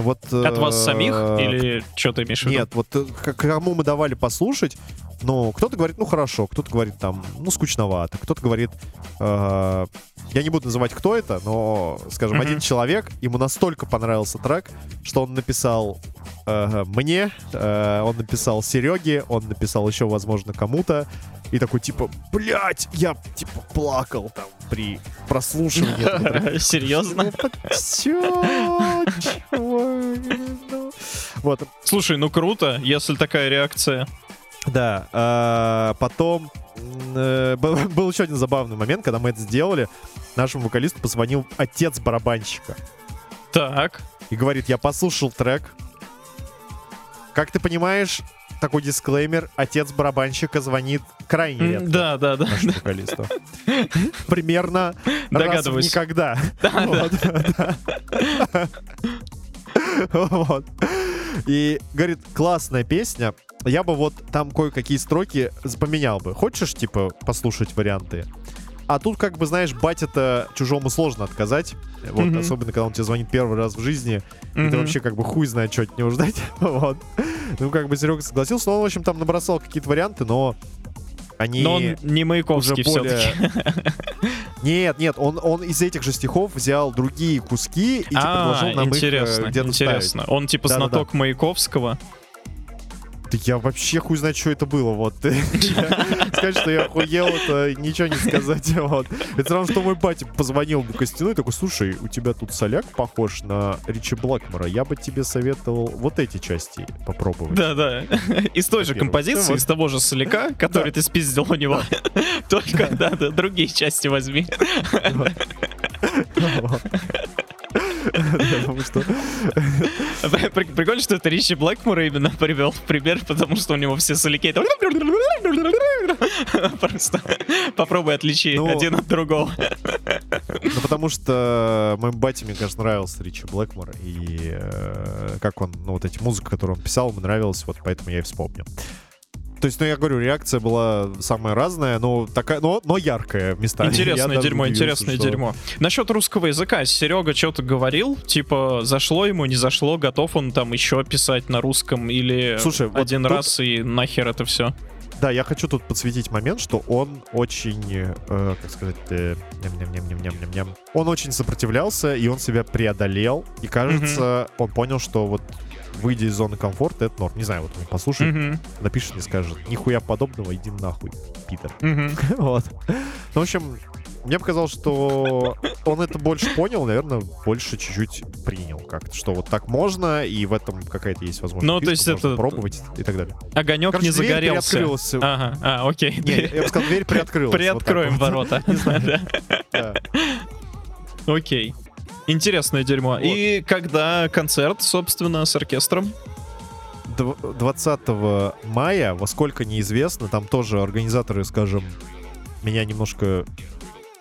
Вот, От вас э, самих или что ты имеешь в виду? Нет, вот э, кому мы давали послушать, ну, кто-то говорит, ну, хорошо, кто-то говорит, там, ну, скучновато, кто-то говорит, э, я не буду называть, кто это, но, скажем, Мгм. один человек, ему настолько понравился трек, что он написал э, мне, э, он написал Сереге, он написал еще, возможно, кому-то, и такой, типа, блядь, я, типа, плакал там при прослушивании. Серьезно? Ну, Вот, Слушай, ну круто, если такая реакция. да, а, потом э, был еще один забавный момент, когда мы это сделали. Нашему вокалисту позвонил отец барабанщика Так. и говорит, я послушал трек. Как ты понимаешь, такой дисклеймер, отец барабанщика звонит крайне редко Да, да, да. нашему вокалисту. Примерно раз в Догадываюсь. никогда. Вот, да. Вот. И говорит, классная песня. Я бы вот там кое-какие строки поменял бы. Хочешь, типа, послушать варианты? А тут, как бы, знаешь, батя-то чужому сложно отказать. Вот, Мгм. особенно, когда он тебя звонит первый раз в жизни. И ты вообще, как бы, хуй знает, что от него ждать. Вот. Ну, как бы, Серега согласился. Но он, в общем, там набросал какие-то варианты, но они... Но он не Маяковский уже более-. Нет, нет, он, он из этих же стихов взял другие куски и типа, А, предложил нам их интересно, э, где-то интересно. Он типа Да-да-да. знаток Маяковского. Да я вообще хуй знает, что это было. Вот. Сказать, что я охуел, это ничего не сказать. Вот. Это все равно, что мой батя позвонил бы Костяну и такой, слушай, у тебя тут соляк похож на Ричи Блэкмора. Я бы тебе советовал вот эти части попробовать. Да-да. Из той же композиции, из того же соляка, который ты спиздил у него. Только, да, да, другие части возьми. Потому что При- Прикольно, что это Ричи Блэкмора именно привел в пример, потому что у него все соляки это... Просто попробуй отличи Ну, один от другого. Ну, потому что моему бате, мне кажется, нравился Ричи Блэкмор. И э, как он, ну, вот эти музыка, которую он писал, ему нравилась, вот поэтому я и вспомнил. То есть, ну, я говорю, реакция была самая разная, но такая, но, но яркая местами. Я Интересное даже дерьмо, интересное что- дерьмо. Насчет русского языка, Серега что-то говорил, типа, зашло ему, не зашло, готов он там еще писать на русском или Слушай, вот один тут- раз и нахер это все. Да, я хочу тут подсветить момент, что он очень, э, как сказать, э, ням-ням-ням-ням-ням-ням. он очень сопротивлялся, и он себя преодолел, и кажется, он понял, что вот выйдя из зоны комфорта, это норм. Не знаю, вот он послушает, Мгм, напишет, мне скажет, нихуя подобного, иди нахуй, Питер. мгм. Вот. Ну, в общем, мне показалось, что он это больше понял, наверное, больше чуть-чуть принял как-то, что вот так можно, и в этом какая-то есть возможность. Ну, то есть это- пробовать и так далее. Огонек Короче, не дверь загорелся. приоткрылась. Ага, а, окей. Не, я бы сказал, дверь приоткрылась. Приоткроем Вот ворота. Да. Да. Окей. Интересное дерьмо. И когда концерт, собственно, с оркестром? Дв- 20 мая, во сколько неизвестно, там тоже организаторы, скажем, меня немножко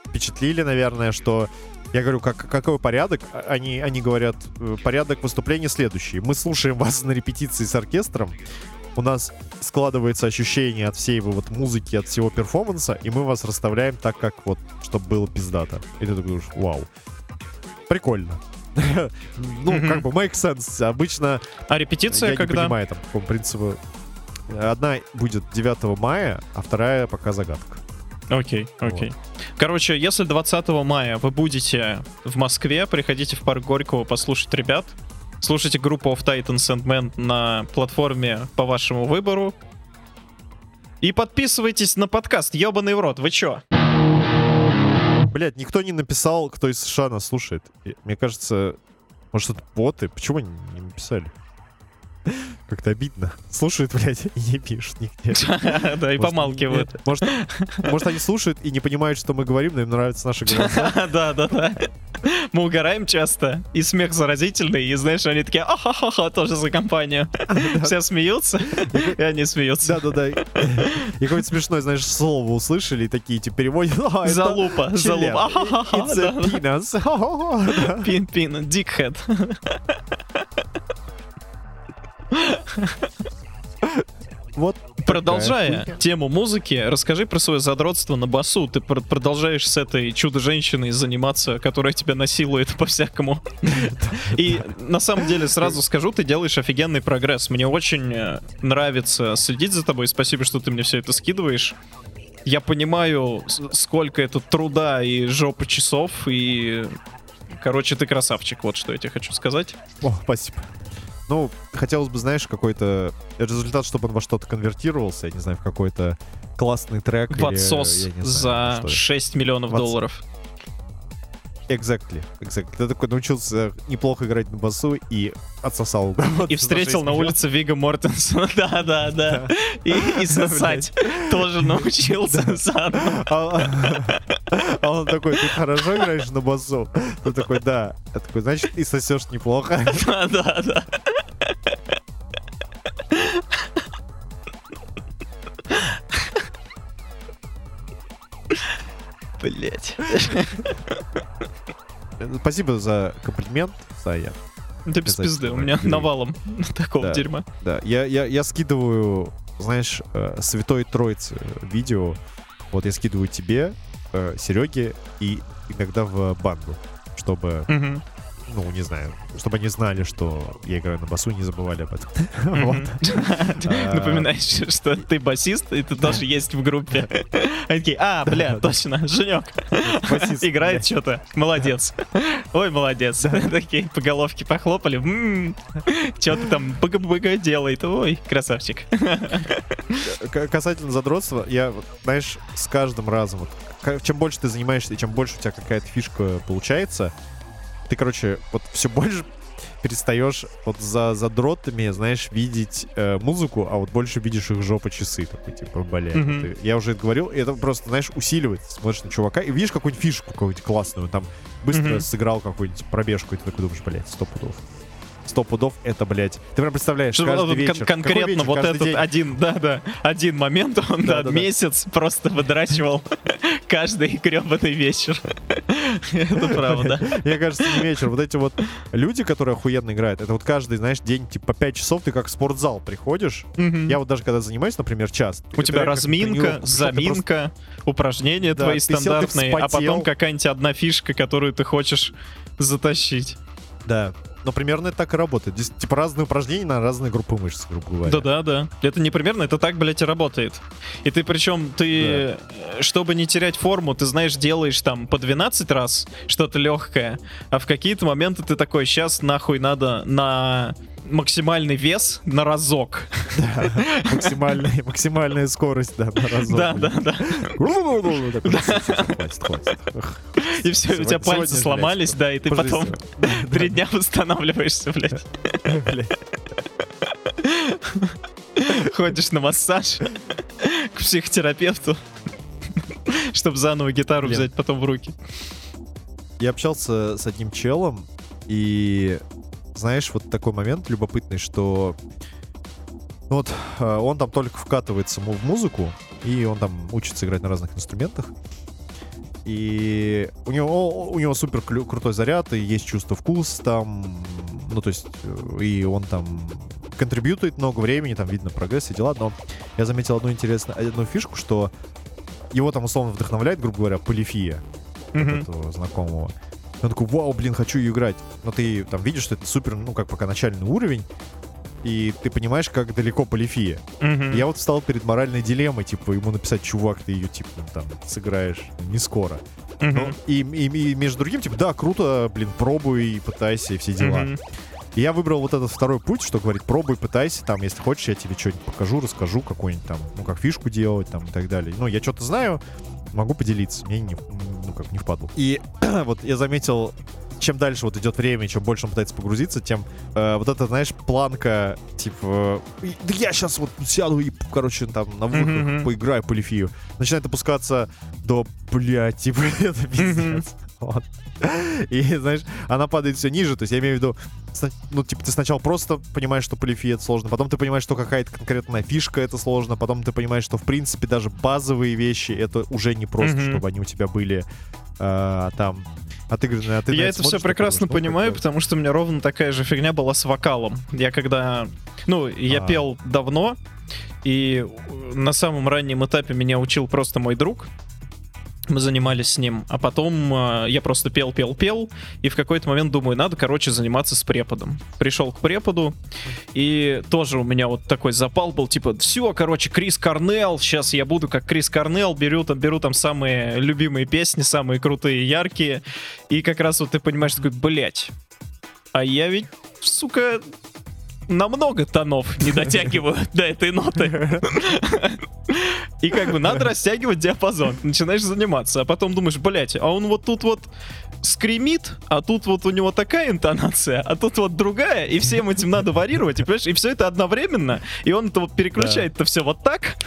впечатлили, наверное, что я говорю, как, какой порядок? А- Они, они говорят, э, порядок выступления следующий. Мы слушаем вас на репетиции с оркестром, у нас складывается ощущение от всей его вот музыки, от всего перформанса, и мы вас расставляем так, как вот, чтобы было пиздато. И ты такой думаешь, вау. Прикольно. Ну, как бы make sense. Обычно А репетиция я когда? не понимаю там, по какому принципу. Одна будет 9 мая, а вторая пока загадка. Окей, окей. Короче, если 20 мая вы будете в Москве, приходите в парк Горького послушать ребят. Слушайте группу of Titans and Men на платформе по вашему выбору. И подписывайтесь на подкаст, ебаный в рот, вы чё? Блядь, никто не написал, кто из США нас слушает. Мне кажется, может, это боты? Почему они не написали? Как-то обидно. Слушают, блядь, и не пишут нигде. Да, и помалкивают. Может, они слушают и не понимают, что мы говорим, но им нравятся наши голоса. Да, да, да. Мы угораем часто, и смех заразительный, и знаешь, они такие, ахахаха, тоже за компанию. Все смеются, и они смеются. Да-да-да. И какое-то смешное, знаешь, слово услышали, и такие, типа, переводят. «А, это Залупа, залупа. It's a penis. Да. Пин, пин, дикхед. Вот. Продолжая тему музыки, расскажи про свое задротство на басу. Ты пр- продолжаешь с этой чудо-женщиной заниматься, которая тебя насилует по-всякому. И на самом деле сразу скажу, ты делаешь офигенный прогресс. Мне очень э, нравится следить за тобой. Спасибо, что ты мне все это скидываешь. Я понимаю, сколько это труда и жопы часов, и... Короче, ты красавчик, вот что я тебе хочу сказать. О, спасибо. Ну, хотелось бы, знаешь, какой-то результат, чтобы он во что-то конвертировался, я не знаю, в какой-то классный трек. В или, знаю, за что это. 6 миллионов В отс- долларов. Exactly, exactly. Ты такой научился неплохо играть на басу и отсосал. И встретил на улице Вига Мортенсона. Да, да, да. И, сосать тоже научился. А а он такой, ты хорошо играешь на басу? Ты такой, да. Я такой, значит, и сосешь неплохо. Да, да, да. Блять. Спасибо за комплимент, Сая. Да без пизды, у меня навалом такого Да. дерьма. Да, я, я, я скидываю, знаешь, э, Святой Троицы видео. Вот я скидываю тебе, э, Сереге и иногда в банду, чтобы. Ну, не знаю, чтобы они знали, что я играю на басу и не забывали об этом. А. Напоминаешь, что ты басист, и ты тоже есть в группе. Такие, а, бля, точно, Женек. Играет что-то. Молодец. Ой, молодец. Такие по головке похлопали. Что ты там быга-быга делает. Ой, красавчик. Касательно задротства, я, знаешь, с каждым разом, чем больше ты занимаешься, и чем больше у тебя какая-то фишка получается, ты, короче, вот все больше перестаешь вот за задротами, знаешь, видеть э, музыку, а вот больше видишь их жопа часы. Такой, типа, блядь. Ты- Я уже это говорил, и это просто, знаешь, усиливает. Смотришь на чувака и видишь какую-нибудь фишку какую-нибудь классную, там быстро Мгм. сыграл какую-нибудь пробежку, и ты такой думаешь, блядь, сто пудов. Сто пудов это, блядь. Ты прям представляешь, Что каждый кон- вечер. Какой конкретно вечер? вот Каждый этот день. один, да, да, один момент, он да, Да-да-да. месяц просто выдрачивал каждый гребаный вечер. Это правда. Мне кажется, не вечер. Вот эти вот люди, которые охуенно играют, это вот каждый, знаешь, день, типа, по 5 часов ты как в спортзал приходишь. Я вот даже когда занимаюсь, например, час. У тебя разминка, заминка, упражнения Да, твои стандартные, а потом какая-нибудь одна фишка, которую ты хочешь затащить. Да. Но примерно это так и работает. Здесь, типа, разные упражнения на разные группы мышц, грубо говоря. Да-да-да. Это не примерно, это так, блядь, и работает. И ты причем, ты, э, чтобы не терять форму, ты знаешь, делаешь там по 12 раз что-то легкое, а в какие-то моменты ты такой, сейчас нахуй надо на максимальный вес на разок. Максимальная, максимальная скорость, да, на разок. Да, да, да. Такой, «Всё, всё, Хватит, хватит. И все, у тебя пальцы сломались, да, и ты потом три дня восстанавливаешься, блядь. Ходишь на массаж к психотерапевту, чтобы заново гитару взять потом в руки. Я общался с одним челом, и знаешь, вот такой момент любопытный, что ну вот э, он там только вкатывается в музыку, и он там учится играть на разных инструментах. И у него, у него супер крутой заряд, и есть чувство вкус там, ну то есть, э, и он там контрибьютует много времени, там видно прогресс и дела, но я заметил одну интересную, одну фишку, что его там условно вдохновляет, грубо говоря, полифия Мгм. этого знакомого. Он такой, вау, блин, хочу ее играть. Но ты там видишь, что это супер, ну, как пока начальный уровень, и ты понимаешь, как далеко полифия. Мгм. Я вот встал перед моральной дилеммой, типа, ему написать, чувак, ты ее, типа, там, сыграешь не скоро. Ну, и, и- и между другим, типа, да, круто, блин, пробуй и пытайся, и все дела. Мгм. И я выбрал вот этот второй путь, что говорит, пробуй, пытайся, там, если хочешь, я тебе что-нибудь покажу, расскажу, какой-нибудь там, ну, как фишку делать, там, и так далее. Ну, я что-то знаю, могу поделиться. Мне не, ну, как не впадлу. И вот я заметил, чем дальше вот идет время, чем больше он пытается погрузиться, тем э, вот эта, знаешь, планка, типа, «И- да я сейчас вот сяду и, короче, там на выход Мгм. поиграю по Лифию. Начинает опускаться до, блядь, типа, это пиздец. Вот. И, знаешь, она падает все ниже, то есть я имею в виду, ну, типа, ты сначала просто понимаешь, что полифия это сложно, потом ты понимаешь, что какая-то конкретная фишка это сложно, потом ты понимаешь, что, в принципе, даже базовые вещи это уже не просто, Мгм. чтобы они у тебя были э, там отыграны, а ты Я это все прекрасно ну, что понимаю, потому что у меня ровно такая же фигня была с вокалом. Я когда... Ну, я А. пел давно, и на самом раннем этапе меня учил просто мой друг. Мы занимались с ним, а потом э, я просто пел, пел, пел, и в какой-то момент думаю, надо, короче, заниматься с преподом. Пришел к преподу, и тоже у меня вот такой запал был, типа, все, короче, Крис Корнелл, сейчас я буду как Крис Корнелл, беру там, беру там самые любимые песни, самые крутые, яркие, и как раз вот ты понимаешь, такой, блять, а я ведь, сука, на много тонов не дотягиваю до этой ноты. И как бы надо растягивать диапазон. Начинаешь заниматься, а потом думаешь, блять, а он вот тут вот скримит, а тут вот у него такая интонация, а тут вот другая, и всем этим надо варьировать, и понимаешь, и все это одновременно, и он это вот переключает это все вот так,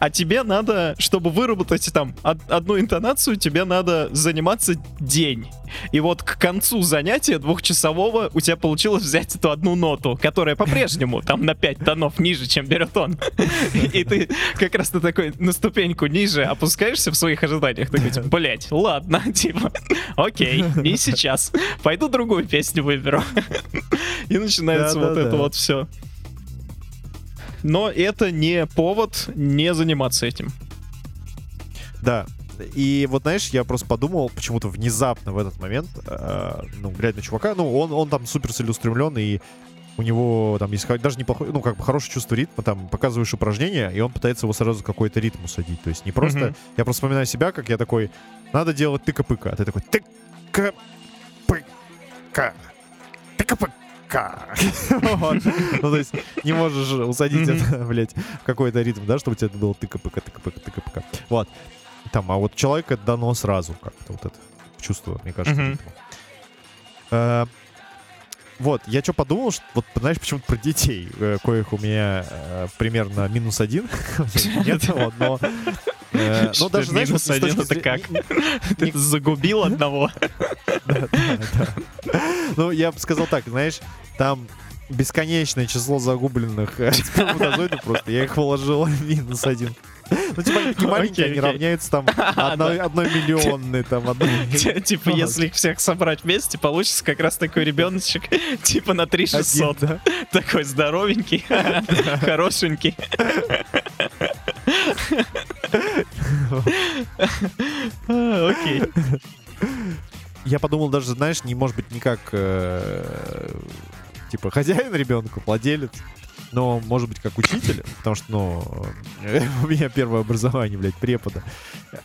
а тебе надо, чтобы выработать там од- одну интонацию, тебе надо заниматься день. И вот к концу занятия двухчасового у тебя получилось взять эту одну ноту, которая по-прежнему там на 5 тонов ниже, чем берет он. И ты как раз ты такой на ступеньку ниже опускаешься в своих ожиданиях. Такой, типа, блять, ладно, типа, окей, не сейчас. Пойду другую песню выберу. И начинается вот это вот все. Но это не повод не заниматься этим. Да. И вот, знаешь, я просто подумал почему-то внезапно в этот момент, э, ну, глядя на чувака, ну, он, он там супер целеустремленный, и у него там есть даже неплохой, ну, как бы хорошее чувство ритма, там, показываешь упражнение, и он пытается его сразу какой-то ритм усадить. То есть не просто... Мгм. Я просто вспоминаю себя, как я такой, надо делать тыка-пыка, а ты такой тыка-пыка, тыка-пыка. Вот. Ну, то есть не можешь усадить это, блядь, в какой-то ритм, да, чтобы у тебя было тыка-пыка, тыка-пыка, тыка-пыка. Вот. Там, а вот человек это дано сразу как-то вот это чувство, мне кажется. Ритма. Вот, я что подумал, что, вот, знаешь, почему-то про детей, э, коих у меня э, примерно минус один. Нет, но... Ну, даже, знаешь, Минус один, это как? Ты загубил одного. Ну, я бы сказал так, знаешь, там бесконечное число загубленных э, сперматозоидов просто. Я их вложил минус один. Ну, типа, они такие маленькие, они равняются там одной, миллионной, там, одной... Типа, если их всех собрать вместе, получится как раз такой ребеночек, типа на 3600. Один, да. Такой здоровенький, хорошенький. Окей. Я подумал даже, знаешь, не может быть никак, э, типа, хозяин ребенку, владелец, но может быть как учитель, потому что, ну, э, у меня первое образование, блядь, препода.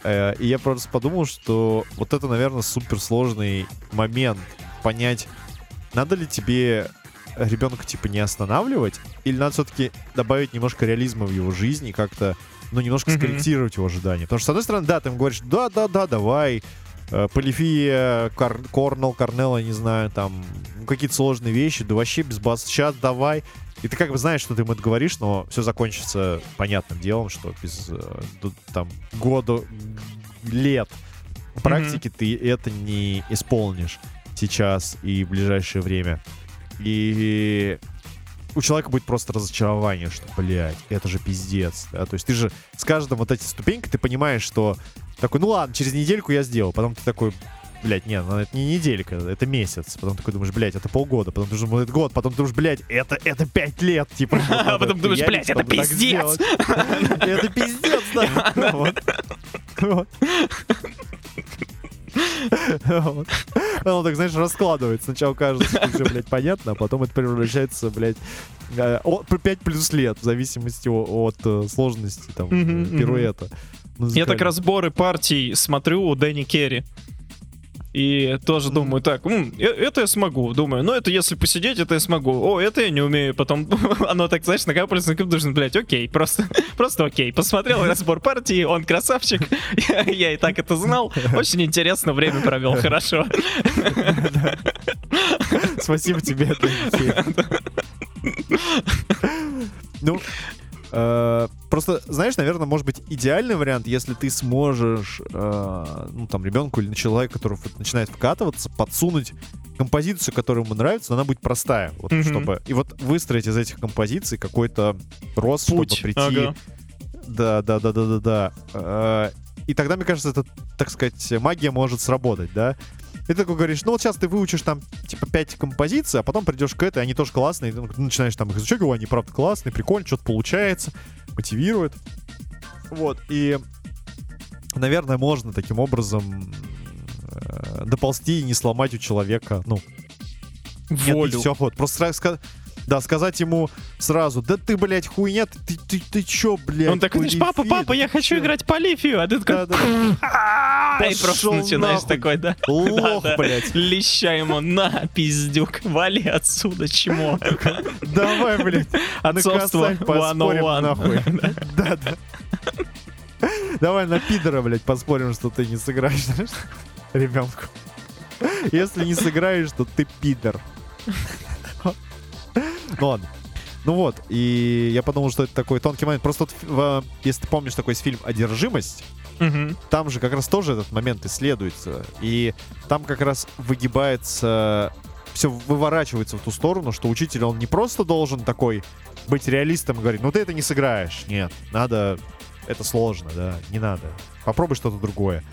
Э, И я просто подумал, что вот это, наверное, суперсложный момент понять, надо ли тебе ребенка, типа, не останавливать, или надо все-таки добавить немножко реализма в его жизнь и как-то, ну, немножко Мгм. скорректировать его ожидания. Потому что, с одной стороны, да, ты ему говоришь, да-да-да, давай, э, полифия, кор- корнел, корнел, я не знаю, там, какие-то сложные вещи, да вообще без бас, сейчас давай. И ты как бы знаешь, что ты ему это говоришь, но все закончится понятным делом, что без э, там года, лет практики ты это не исполнишь сейчас и в ближайшее время. И у человека будет просто разочарование, что, блядь, это же пиздец. Да? То есть ты же с каждым вот этой ступенькой ты понимаешь, что такой, ну ладно, через недельку я сделал. Потом ты такой, блядь, нет, ну это не неделька, это месяц. Потом такой думаешь, блядь, это полгода. Потом думаешь, ну, это год. Потом думаешь, блядь, это, это пять лет. Типа, А потом думаешь, блядь, это пиздец. Это пиздец, да. Вот. Оно так, знаешь, раскладывается. Сначала кажется, что все, блядь, понятно, а потом это превращается, блядь, э, о- 5 плюс лет, в зависимости от э, сложности там э, пируэта. Я так разборы партий смотрю у Дэнни Керри. И тоже думаю, так, «М, э- это я смогу. Думаю, ну это если посидеть, это я смогу. О, это я не умею. Потом оно так, знаешь, накапливается, накапливается, блядь, окей, просто, просто окей. Посмотрел разбор партии, он красавчик. Я, я и так это знал. Очень интересно, время провел хорошо. Спасибо тебе, Алексей. Ну, э, просто, знаешь, наверное, может быть идеальный вариант, если ты сможешь, э, ну, там, ребенку или человеку, который вот начинает вкатываться, подсунуть композицию, которая ему нравится, но она будет простая, вот, Мгм. чтобы и вот выстроить из этих композиций какой-то рост, Путь. чтобы прийти, Ага. да, да, да, да, да, да. Э, И тогда, мне кажется, это, так сказать, магия может сработать, да? И ты такой говоришь, ну вот сейчас ты выучишь там, типа, 5 композиций, а потом придешь к этой, они тоже классные, и ты начинаешь там их изучать, о, они правда классные, прикольно, что-то получается, мотивирует. Вот, и, наверное, можно таким образом э, доползти и не сломать у человека, ну, Волю. все, вот, просто сразу ска- да, сказать ему сразу, да ты, блядь, хуйня, ты, ты, ты, ты чё, блядь? Он такой, знаешь, папа, папа, я хочу чё?» играть по Лифию, а ты такой. «А-а-а!» и просто начинаешь такой, да. Лох, блядь. Леща ему, на, пиздюк, вали отсюда, чмо. Давай, блядь. Отцовство 101. нахуй. Да, да. Давай на пидора, блядь, поспорим, что ты не сыграешь, знаешь, ребенку. Если не сыграешь, то ты пидор. Ну ладно. Ну вот, и я подумал, что это такой тонкий момент. Просто вот, в- если ты помнишь такой фильм «Одержимость», Мгм. там же как раз тоже этот момент исследуется. И там как раз выгибается, все выворачивается в ту сторону, что учитель, он не просто должен такой быть реалистом и говорить, ну ты это не сыграешь. Нет, надо, это сложно, да, не надо. Попробуй что-то другое.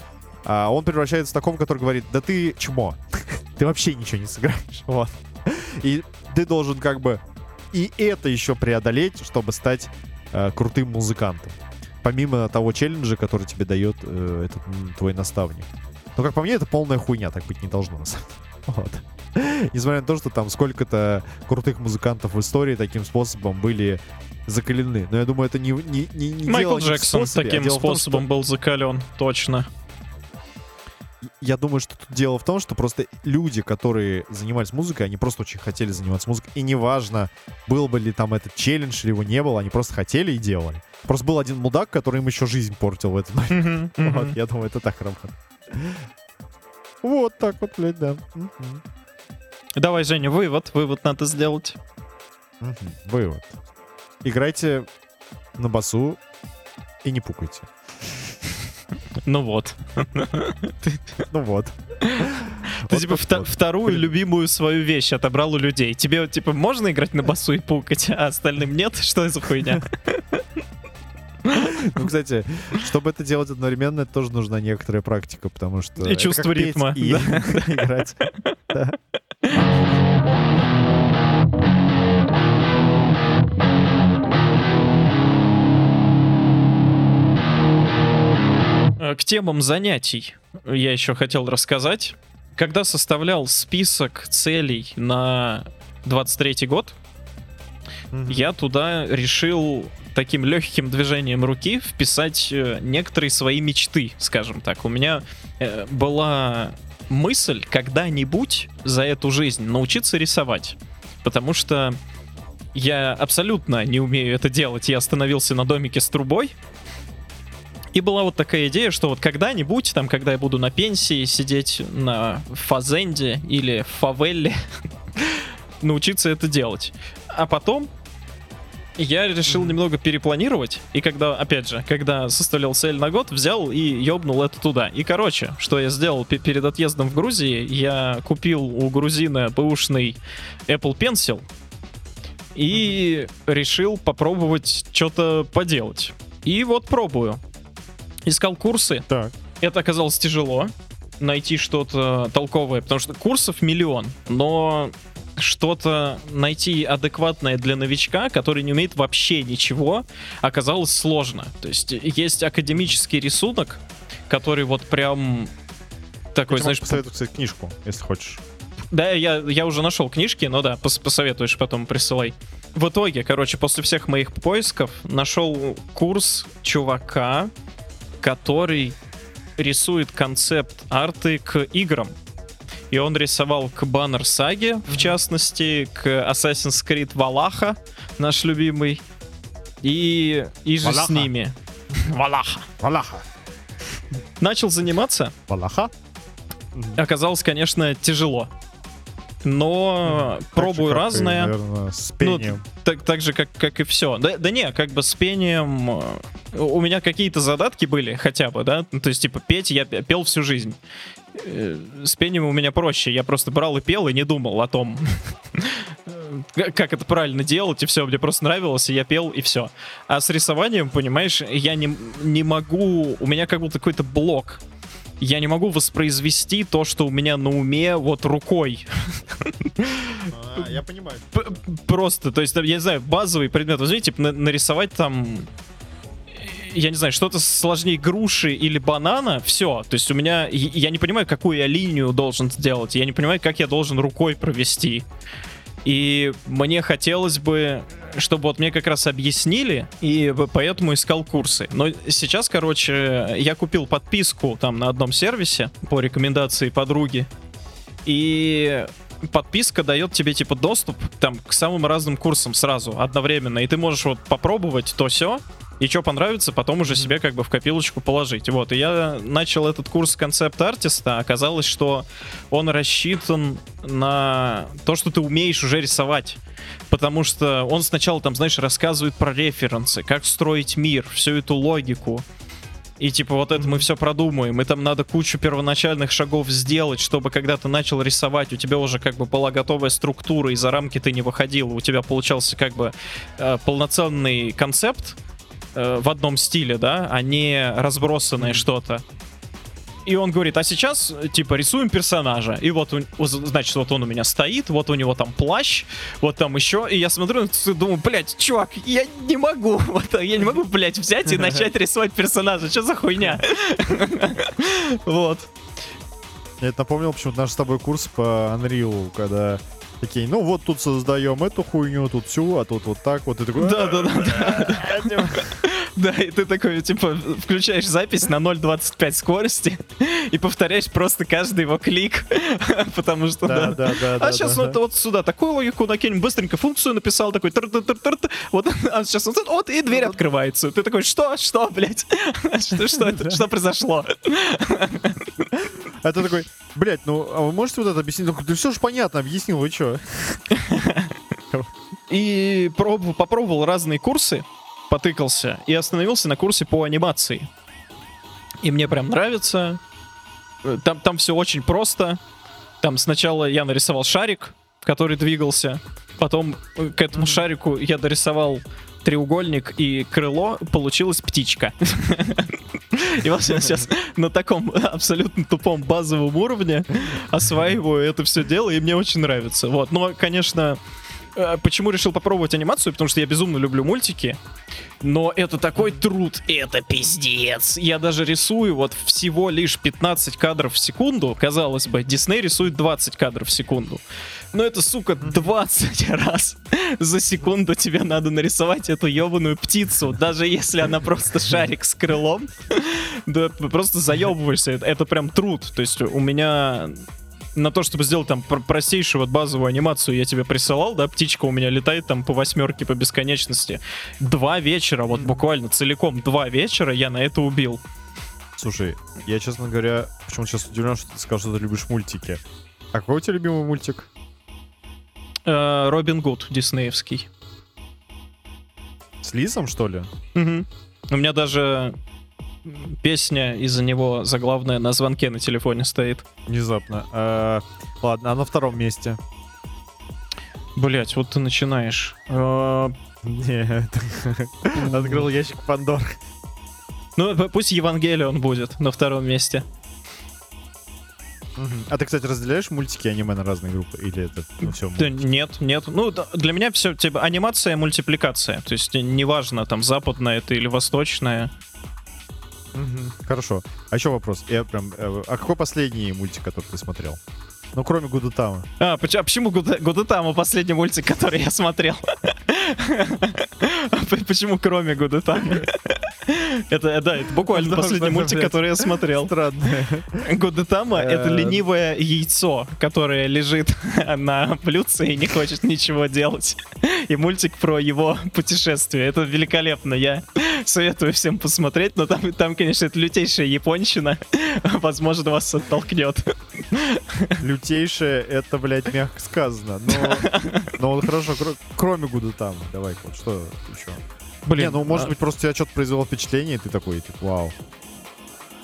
А он превращается в таком, который говорит, да ты чмо, ты вообще ничего не сыграешь. Вот. И ты должен как бы и это еще преодолеть, чтобы стать э, крутым музыкантом помимо того челленджа, который тебе дает э, этот твой наставник. Но, как по мне, это полная хуйня, так быть не должно, на самом деле. Вот. Несмотря на то, что там сколько-то крутых музыкантов в истории таким способом были закалены. Но я думаю, это не, не, не, не Майкл дело не в Джексон способе, а таким дело в том, что- способом был закален, точно. Я думаю, что тут дело в том, что просто люди, которые занимались музыкой, они просто очень хотели заниматься музыкой. И неважно, был бы ли там этот челлендж или его не было, они просто хотели и делали. Просто был один мудак, который им еще жизнь портил в этот момент. Мгм, Вот, я думаю, это так работает. Вот так вот, блядь, да. Мгм. Давай, Женя, вывод, вывод надо сделать. Мгм. Вывод. Играйте на басу и не пукайте. Ну вот. Ну вот. Ты типа вторую любимую свою вещь отобрал у людей. Тебе типа можно играть на басу и пукать, а остальным нет? Что за хуйня? Ну, кстати, чтобы это делать одновременно, это тоже нужна некоторая практика, потому что... И чувство ритма, И играть. К темам занятий я еще хотел рассказать. Когда составлял список целей на 23 год, Мгм. я туда решил таким легким движением руки вписать э, некоторые свои мечты, скажем так. У меня э, была мысль когда-нибудь за эту жизнь научиться рисовать. Потому что я абсолютно не умею это делать. Я остановился на домике с трубой. И была вот такая идея, что вот когда-нибудь, там, когда я буду на пенсии сидеть на фазенде или фавелле, научиться это делать. А потом я решил немного перепланировать, и когда, опять же, когда составлял цель на год, взял и ёбнул это туда. И, короче, что я сделал пе- перед отъездом в Грузии, я купил у грузина бэушный Apple Pencil и решил попробовать что-то поделать. И вот пробую. Искал курсы, Так. это оказалось тяжело найти что-то толковое, потому что курсов миллион, но что-то найти адекватное для новичка, который не умеет вообще ничего, оказалось сложно. То есть есть академический рисунок, который вот прям такой, Я знаешь, посоветовать, кстати, книжку, если хочешь. да, я, я уже нашел книжки, но да, пос- посоветуешь, потом присылай. В итоге, короче, после всех моих поисков нашел курс чувака, который рисует концепт арты к играм. И он рисовал к Баннер Саге, в частности, к Assassin's Creed Валаха, наш любимый. И, и же Валаха. с ними. Валаха. Валаха. Начал заниматься. Валаха? Оказалось, конечно, тяжело. Но пробую Так же, как и, разное. наверное, с пением. Так, так же, как, как и все. Да, да не, как бы с пением... э, У меня какие-то задатки были хотя бы, да? Ну, То есть, типа, петь я пел всю жизнь. Э, С пением у меня проще. Я просто брал и пел, и не думал о том, э, как это правильно делать, и все. Мне просто нравилось, и я пел, и все. А с рисованием, понимаешь, я не, не могу... У меня как будто какой-то блок. Я не могу воспроизвести то, что у меня на уме вот рукой. А, я понимаю. Просто, то есть, я не знаю, базовый предмет. Возьмите, типа, на- нарисовать там я не знаю, что-то сложнее груши или банана, все. То есть у меня, я не понимаю, какую я линию должен сделать, я не понимаю, как я должен рукой провести. И мне хотелось бы, чтобы вот мне как раз объяснили, и поэтому искал курсы. Но сейчас, короче, я купил подписку там на одном сервисе по рекомендации подруги, и подписка дает тебе типа доступ там к самым разным курсам сразу, одновременно, и ты можешь вот попробовать то все, и что понравится, потом уже себе как бы в копилочку положить. Вот, и я начал этот курс концепт-артиста, оказалось, что он рассчитан на то, что ты умеешь уже рисовать. Потому что он сначала там, знаешь, рассказывает про референсы, как строить мир, всю эту логику. И типа вот это мы все продумаем, и там надо кучу первоначальных шагов сделать, чтобы когда ты начал рисовать, у тебя уже как бы была готовая структура, и за рамки ты не выходил, у тебя получался как бы э, полноценный концепт э, в одном стиле, да, а не разбросанное что-то. И он говорит, а сейчас, типа, рисуем персонажа. И вот, значит, вот он у меня стоит, вот у него там плащ, вот там еще. И я смотрю, и думаю, блядь, чувак, я не могу, вот, я не могу, блядь, взять и начать рисовать персонажа. Что за хуйня? Вот. Я это напомнил почему-то наш с тобой курс по Unreal, когда такие, ну вот тут создаем эту хуйню, тут всю, а тут вот так вот. И такой, Да, да, да, да. И ты такой, типа, включаешь запись на 0.25 скорости и повторяешь просто каждый его клик, потому что, Да, да. да. А да, сейчас да, вот, да. вот сюда такую логику накинем, быстренько функцию написал, такой тыр тыр тыр тыр вот, а сейчас вот, вот, и дверь открывается. Ты такой, что, что, блядь, что, что это, что произошло? А ты такой, блядь, ну а вы можете вот это объяснить? Ну, все же понятно, объяснил, вы И пробовал, попробовал разные курсы, потыкался и остановился на курсе по анимации. И мне прям нравится. Э, Там, там все очень просто. Там сначала я нарисовал шарик, который двигался. Потом э, к этому шарику я дорисовал треугольник и крыло, получилась птичка. И вот сейчас на таком абсолютно тупом базовом уровне осваиваю это все дело, и мне очень нравится. Вот, но, конечно, э, почему решил попробовать анимацию? Потому что я безумно люблю мультики. Но это такой труд, это пиздец. Я даже рисую вот всего лишь 15 кадров в секунду. Казалось бы, Дисней рисует 20 кадров в секунду. Но это, сука, 20 раз за секунду тебе надо нарисовать эту ебаную птицу. Даже если она просто шарик с крылом. Да, ты просто заебываешься. Это, прям труд. То есть у меня на то, чтобы сделать там пр- простейшую вот базовую анимацию, я тебе присылал, да, птичка у меня летает там по восьмерке по бесконечности. Два вечера, вот буквально целиком два вечера я на это убил. Слушай, я, честно говоря, почему сейчас удивлен, что ты сказал, что ты любишь мультики. А какой у тебя любимый мультик? Э, Робин Гуд диснеевский. С Лисом, что ли? Мгм. У меня даже песня из-за него заглавная на звонке на телефоне стоит. Внезапно. А, ладно, а на втором месте? Блять, вот ты начинаешь. Э, Нет. Открыл ящик Пандор. Ну, пусть Евангелион будет на втором месте. А ты, кстати, разделяешь мультики аниме на разные группы? Или это ну, все Да нет, нет. Ну, для меня все, типа, анимация, мультипликация. То есть, неважно, там, западная это или восточная. Хорошо. А еще вопрос. Я прям. э, А какой последний мультик, который ты смотрел? Ну, кроме Гудутама. А, поч- почему Гуда- Гудетама последний мультик, который я смотрел? А Почему кроме Гудетама? Это, да, это буквально последний мультик, который я смотрел. Странное. Гудетама — это Э, ленивое яйцо, которое лежит на блюдце и не хочет ничего делать. И мультик про его путешествие. Это великолепно. Я советую всем посмотреть, но там, там конечно, это лютейшая японщина. Возможно, вас оттолкнет. Лютейшее, это, блядь, мягко сказано. Но, но вот хорошо, кро- кроме Гуду там, давай, вот что еще? Блин, Не, ну, может а- быть, просто тебя что-то произвело впечатление, и ты такой, типа, вау.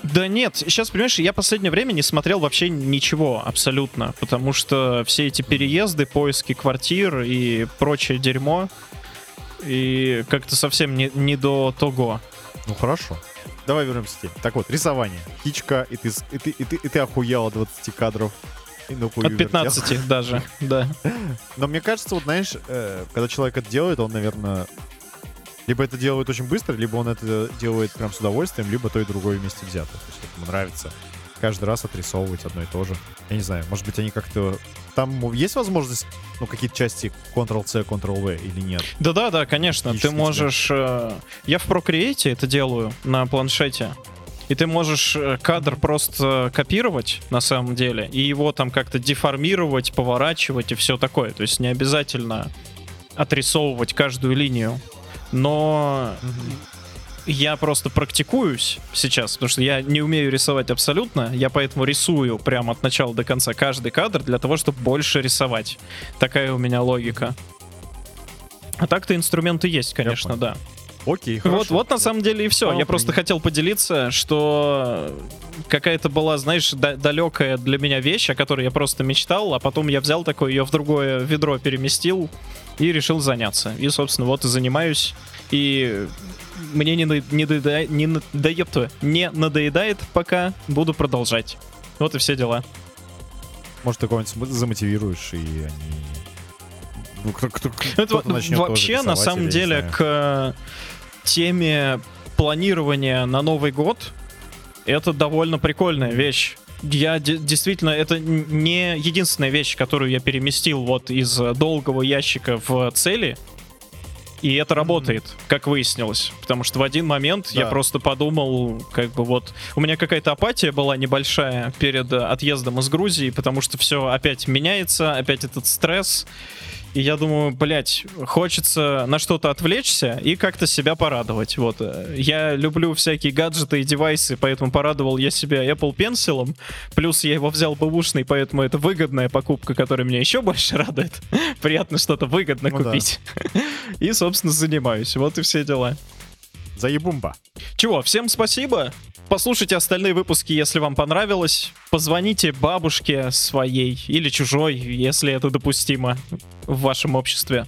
Да нет, сейчас, понимаешь, я последнее время не смотрел вообще ничего абсолютно, потому что все эти переезды, поиски квартир и прочее дерьмо, и как-то совсем не, не до того. Ну, хорошо. Давай вернемся к теме. Так вот, рисование. Хичка, и ты, и ты, и ты, и ты охуел от 20 кадров. И хую От вертел. 15 даже, да. Но мне кажется, вот знаешь, э, когда человек это делает, он, наверное, либо это делает очень быстро, либо он это делает прям с удовольствием, либо то и другое вместе взято. То есть ему нравится каждый раз отрисовывать одно и то же. Я не знаю, может быть, они как-то... Там есть возможность, ну, какие-то части Ctrl-C, Ctrl-V или нет? Да-да-да, конечно, ты можешь... э, Я в Procreate это делаю на планшете. И ты можешь э, кадр просто копировать на самом деле, и его там как-то деформировать, поворачивать и все такое. То есть не обязательно отрисовывать каждую линию. Но я просто практикуюсь сейчас, потому что я не умею рисовать абсолютно, я поэтому рисую прямо от начала до конца каждый кадр для того, чтобы больше рисовать. Такая у меня логика. А так-то инструменты есть, конечно, да. Окей, Вот, хорошо. вот на самом деле и все. Понял, Я просто хотел поделиться, что какая-то была, знаешь, да- далекая для меня вещь, о которой я просто мечтал, а потом я взял такое, ее в другое ведро переместил и решил заняться. И, собственно, вот и занимаюсь. И мне не, не, доеда- не, на- да ёпта, не надоедает пока, буду продолжать. Вот и все дела. Может, ты кого-нибудь замотивируешь, и они... Ну, кто, кто- Это вот начнет вообще, на самом деле, к теме планирования на Новый год, это довольно прикольная вещь. Я де- действительно, это не единственная вещь, которую я переместил вот из э, долгого ящика в цели. И это работает, как выяснилось. Потому что в один момент я Да. просто подумал, как бы вот... У меня какая-то апатия была небольшая перед э, отъездом из Грузии, потому что все опять меняется, опять этот стресс. И я думаю, блядь, хочется на что-то отвлечься и как-то себя порадовать. Вот. э, Я люблю всякие гаджеты и девайсы, поэтому порадовал я себя Apple Pencil. Плюс я его взял бэушный, поэтому это выгодная покупка, которая меня еще больше радует. Приятно что-то выгодно Ну да. купить. И, собственно, занимаюсь. Вот и все дела. Заебумба. Чего, всем спасибо. Послушайте остальные выпуски, если вам понравилось. Позвоните бабушке своей или чужой, если это допустимо в вашем обществе.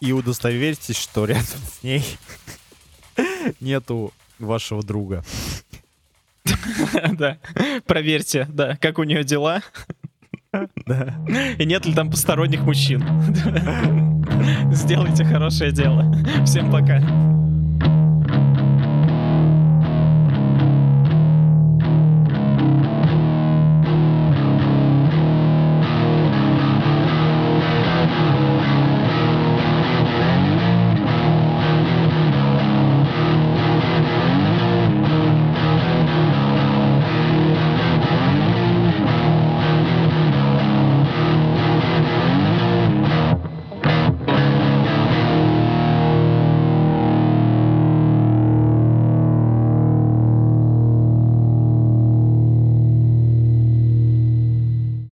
И удостоверьтесь, что рядом с ней нету вашего друга. Да, проверьте, да, как у нее дела. Да. И нет ли там посторонних мужчин. Сделайте хорошее дело. Всем пока.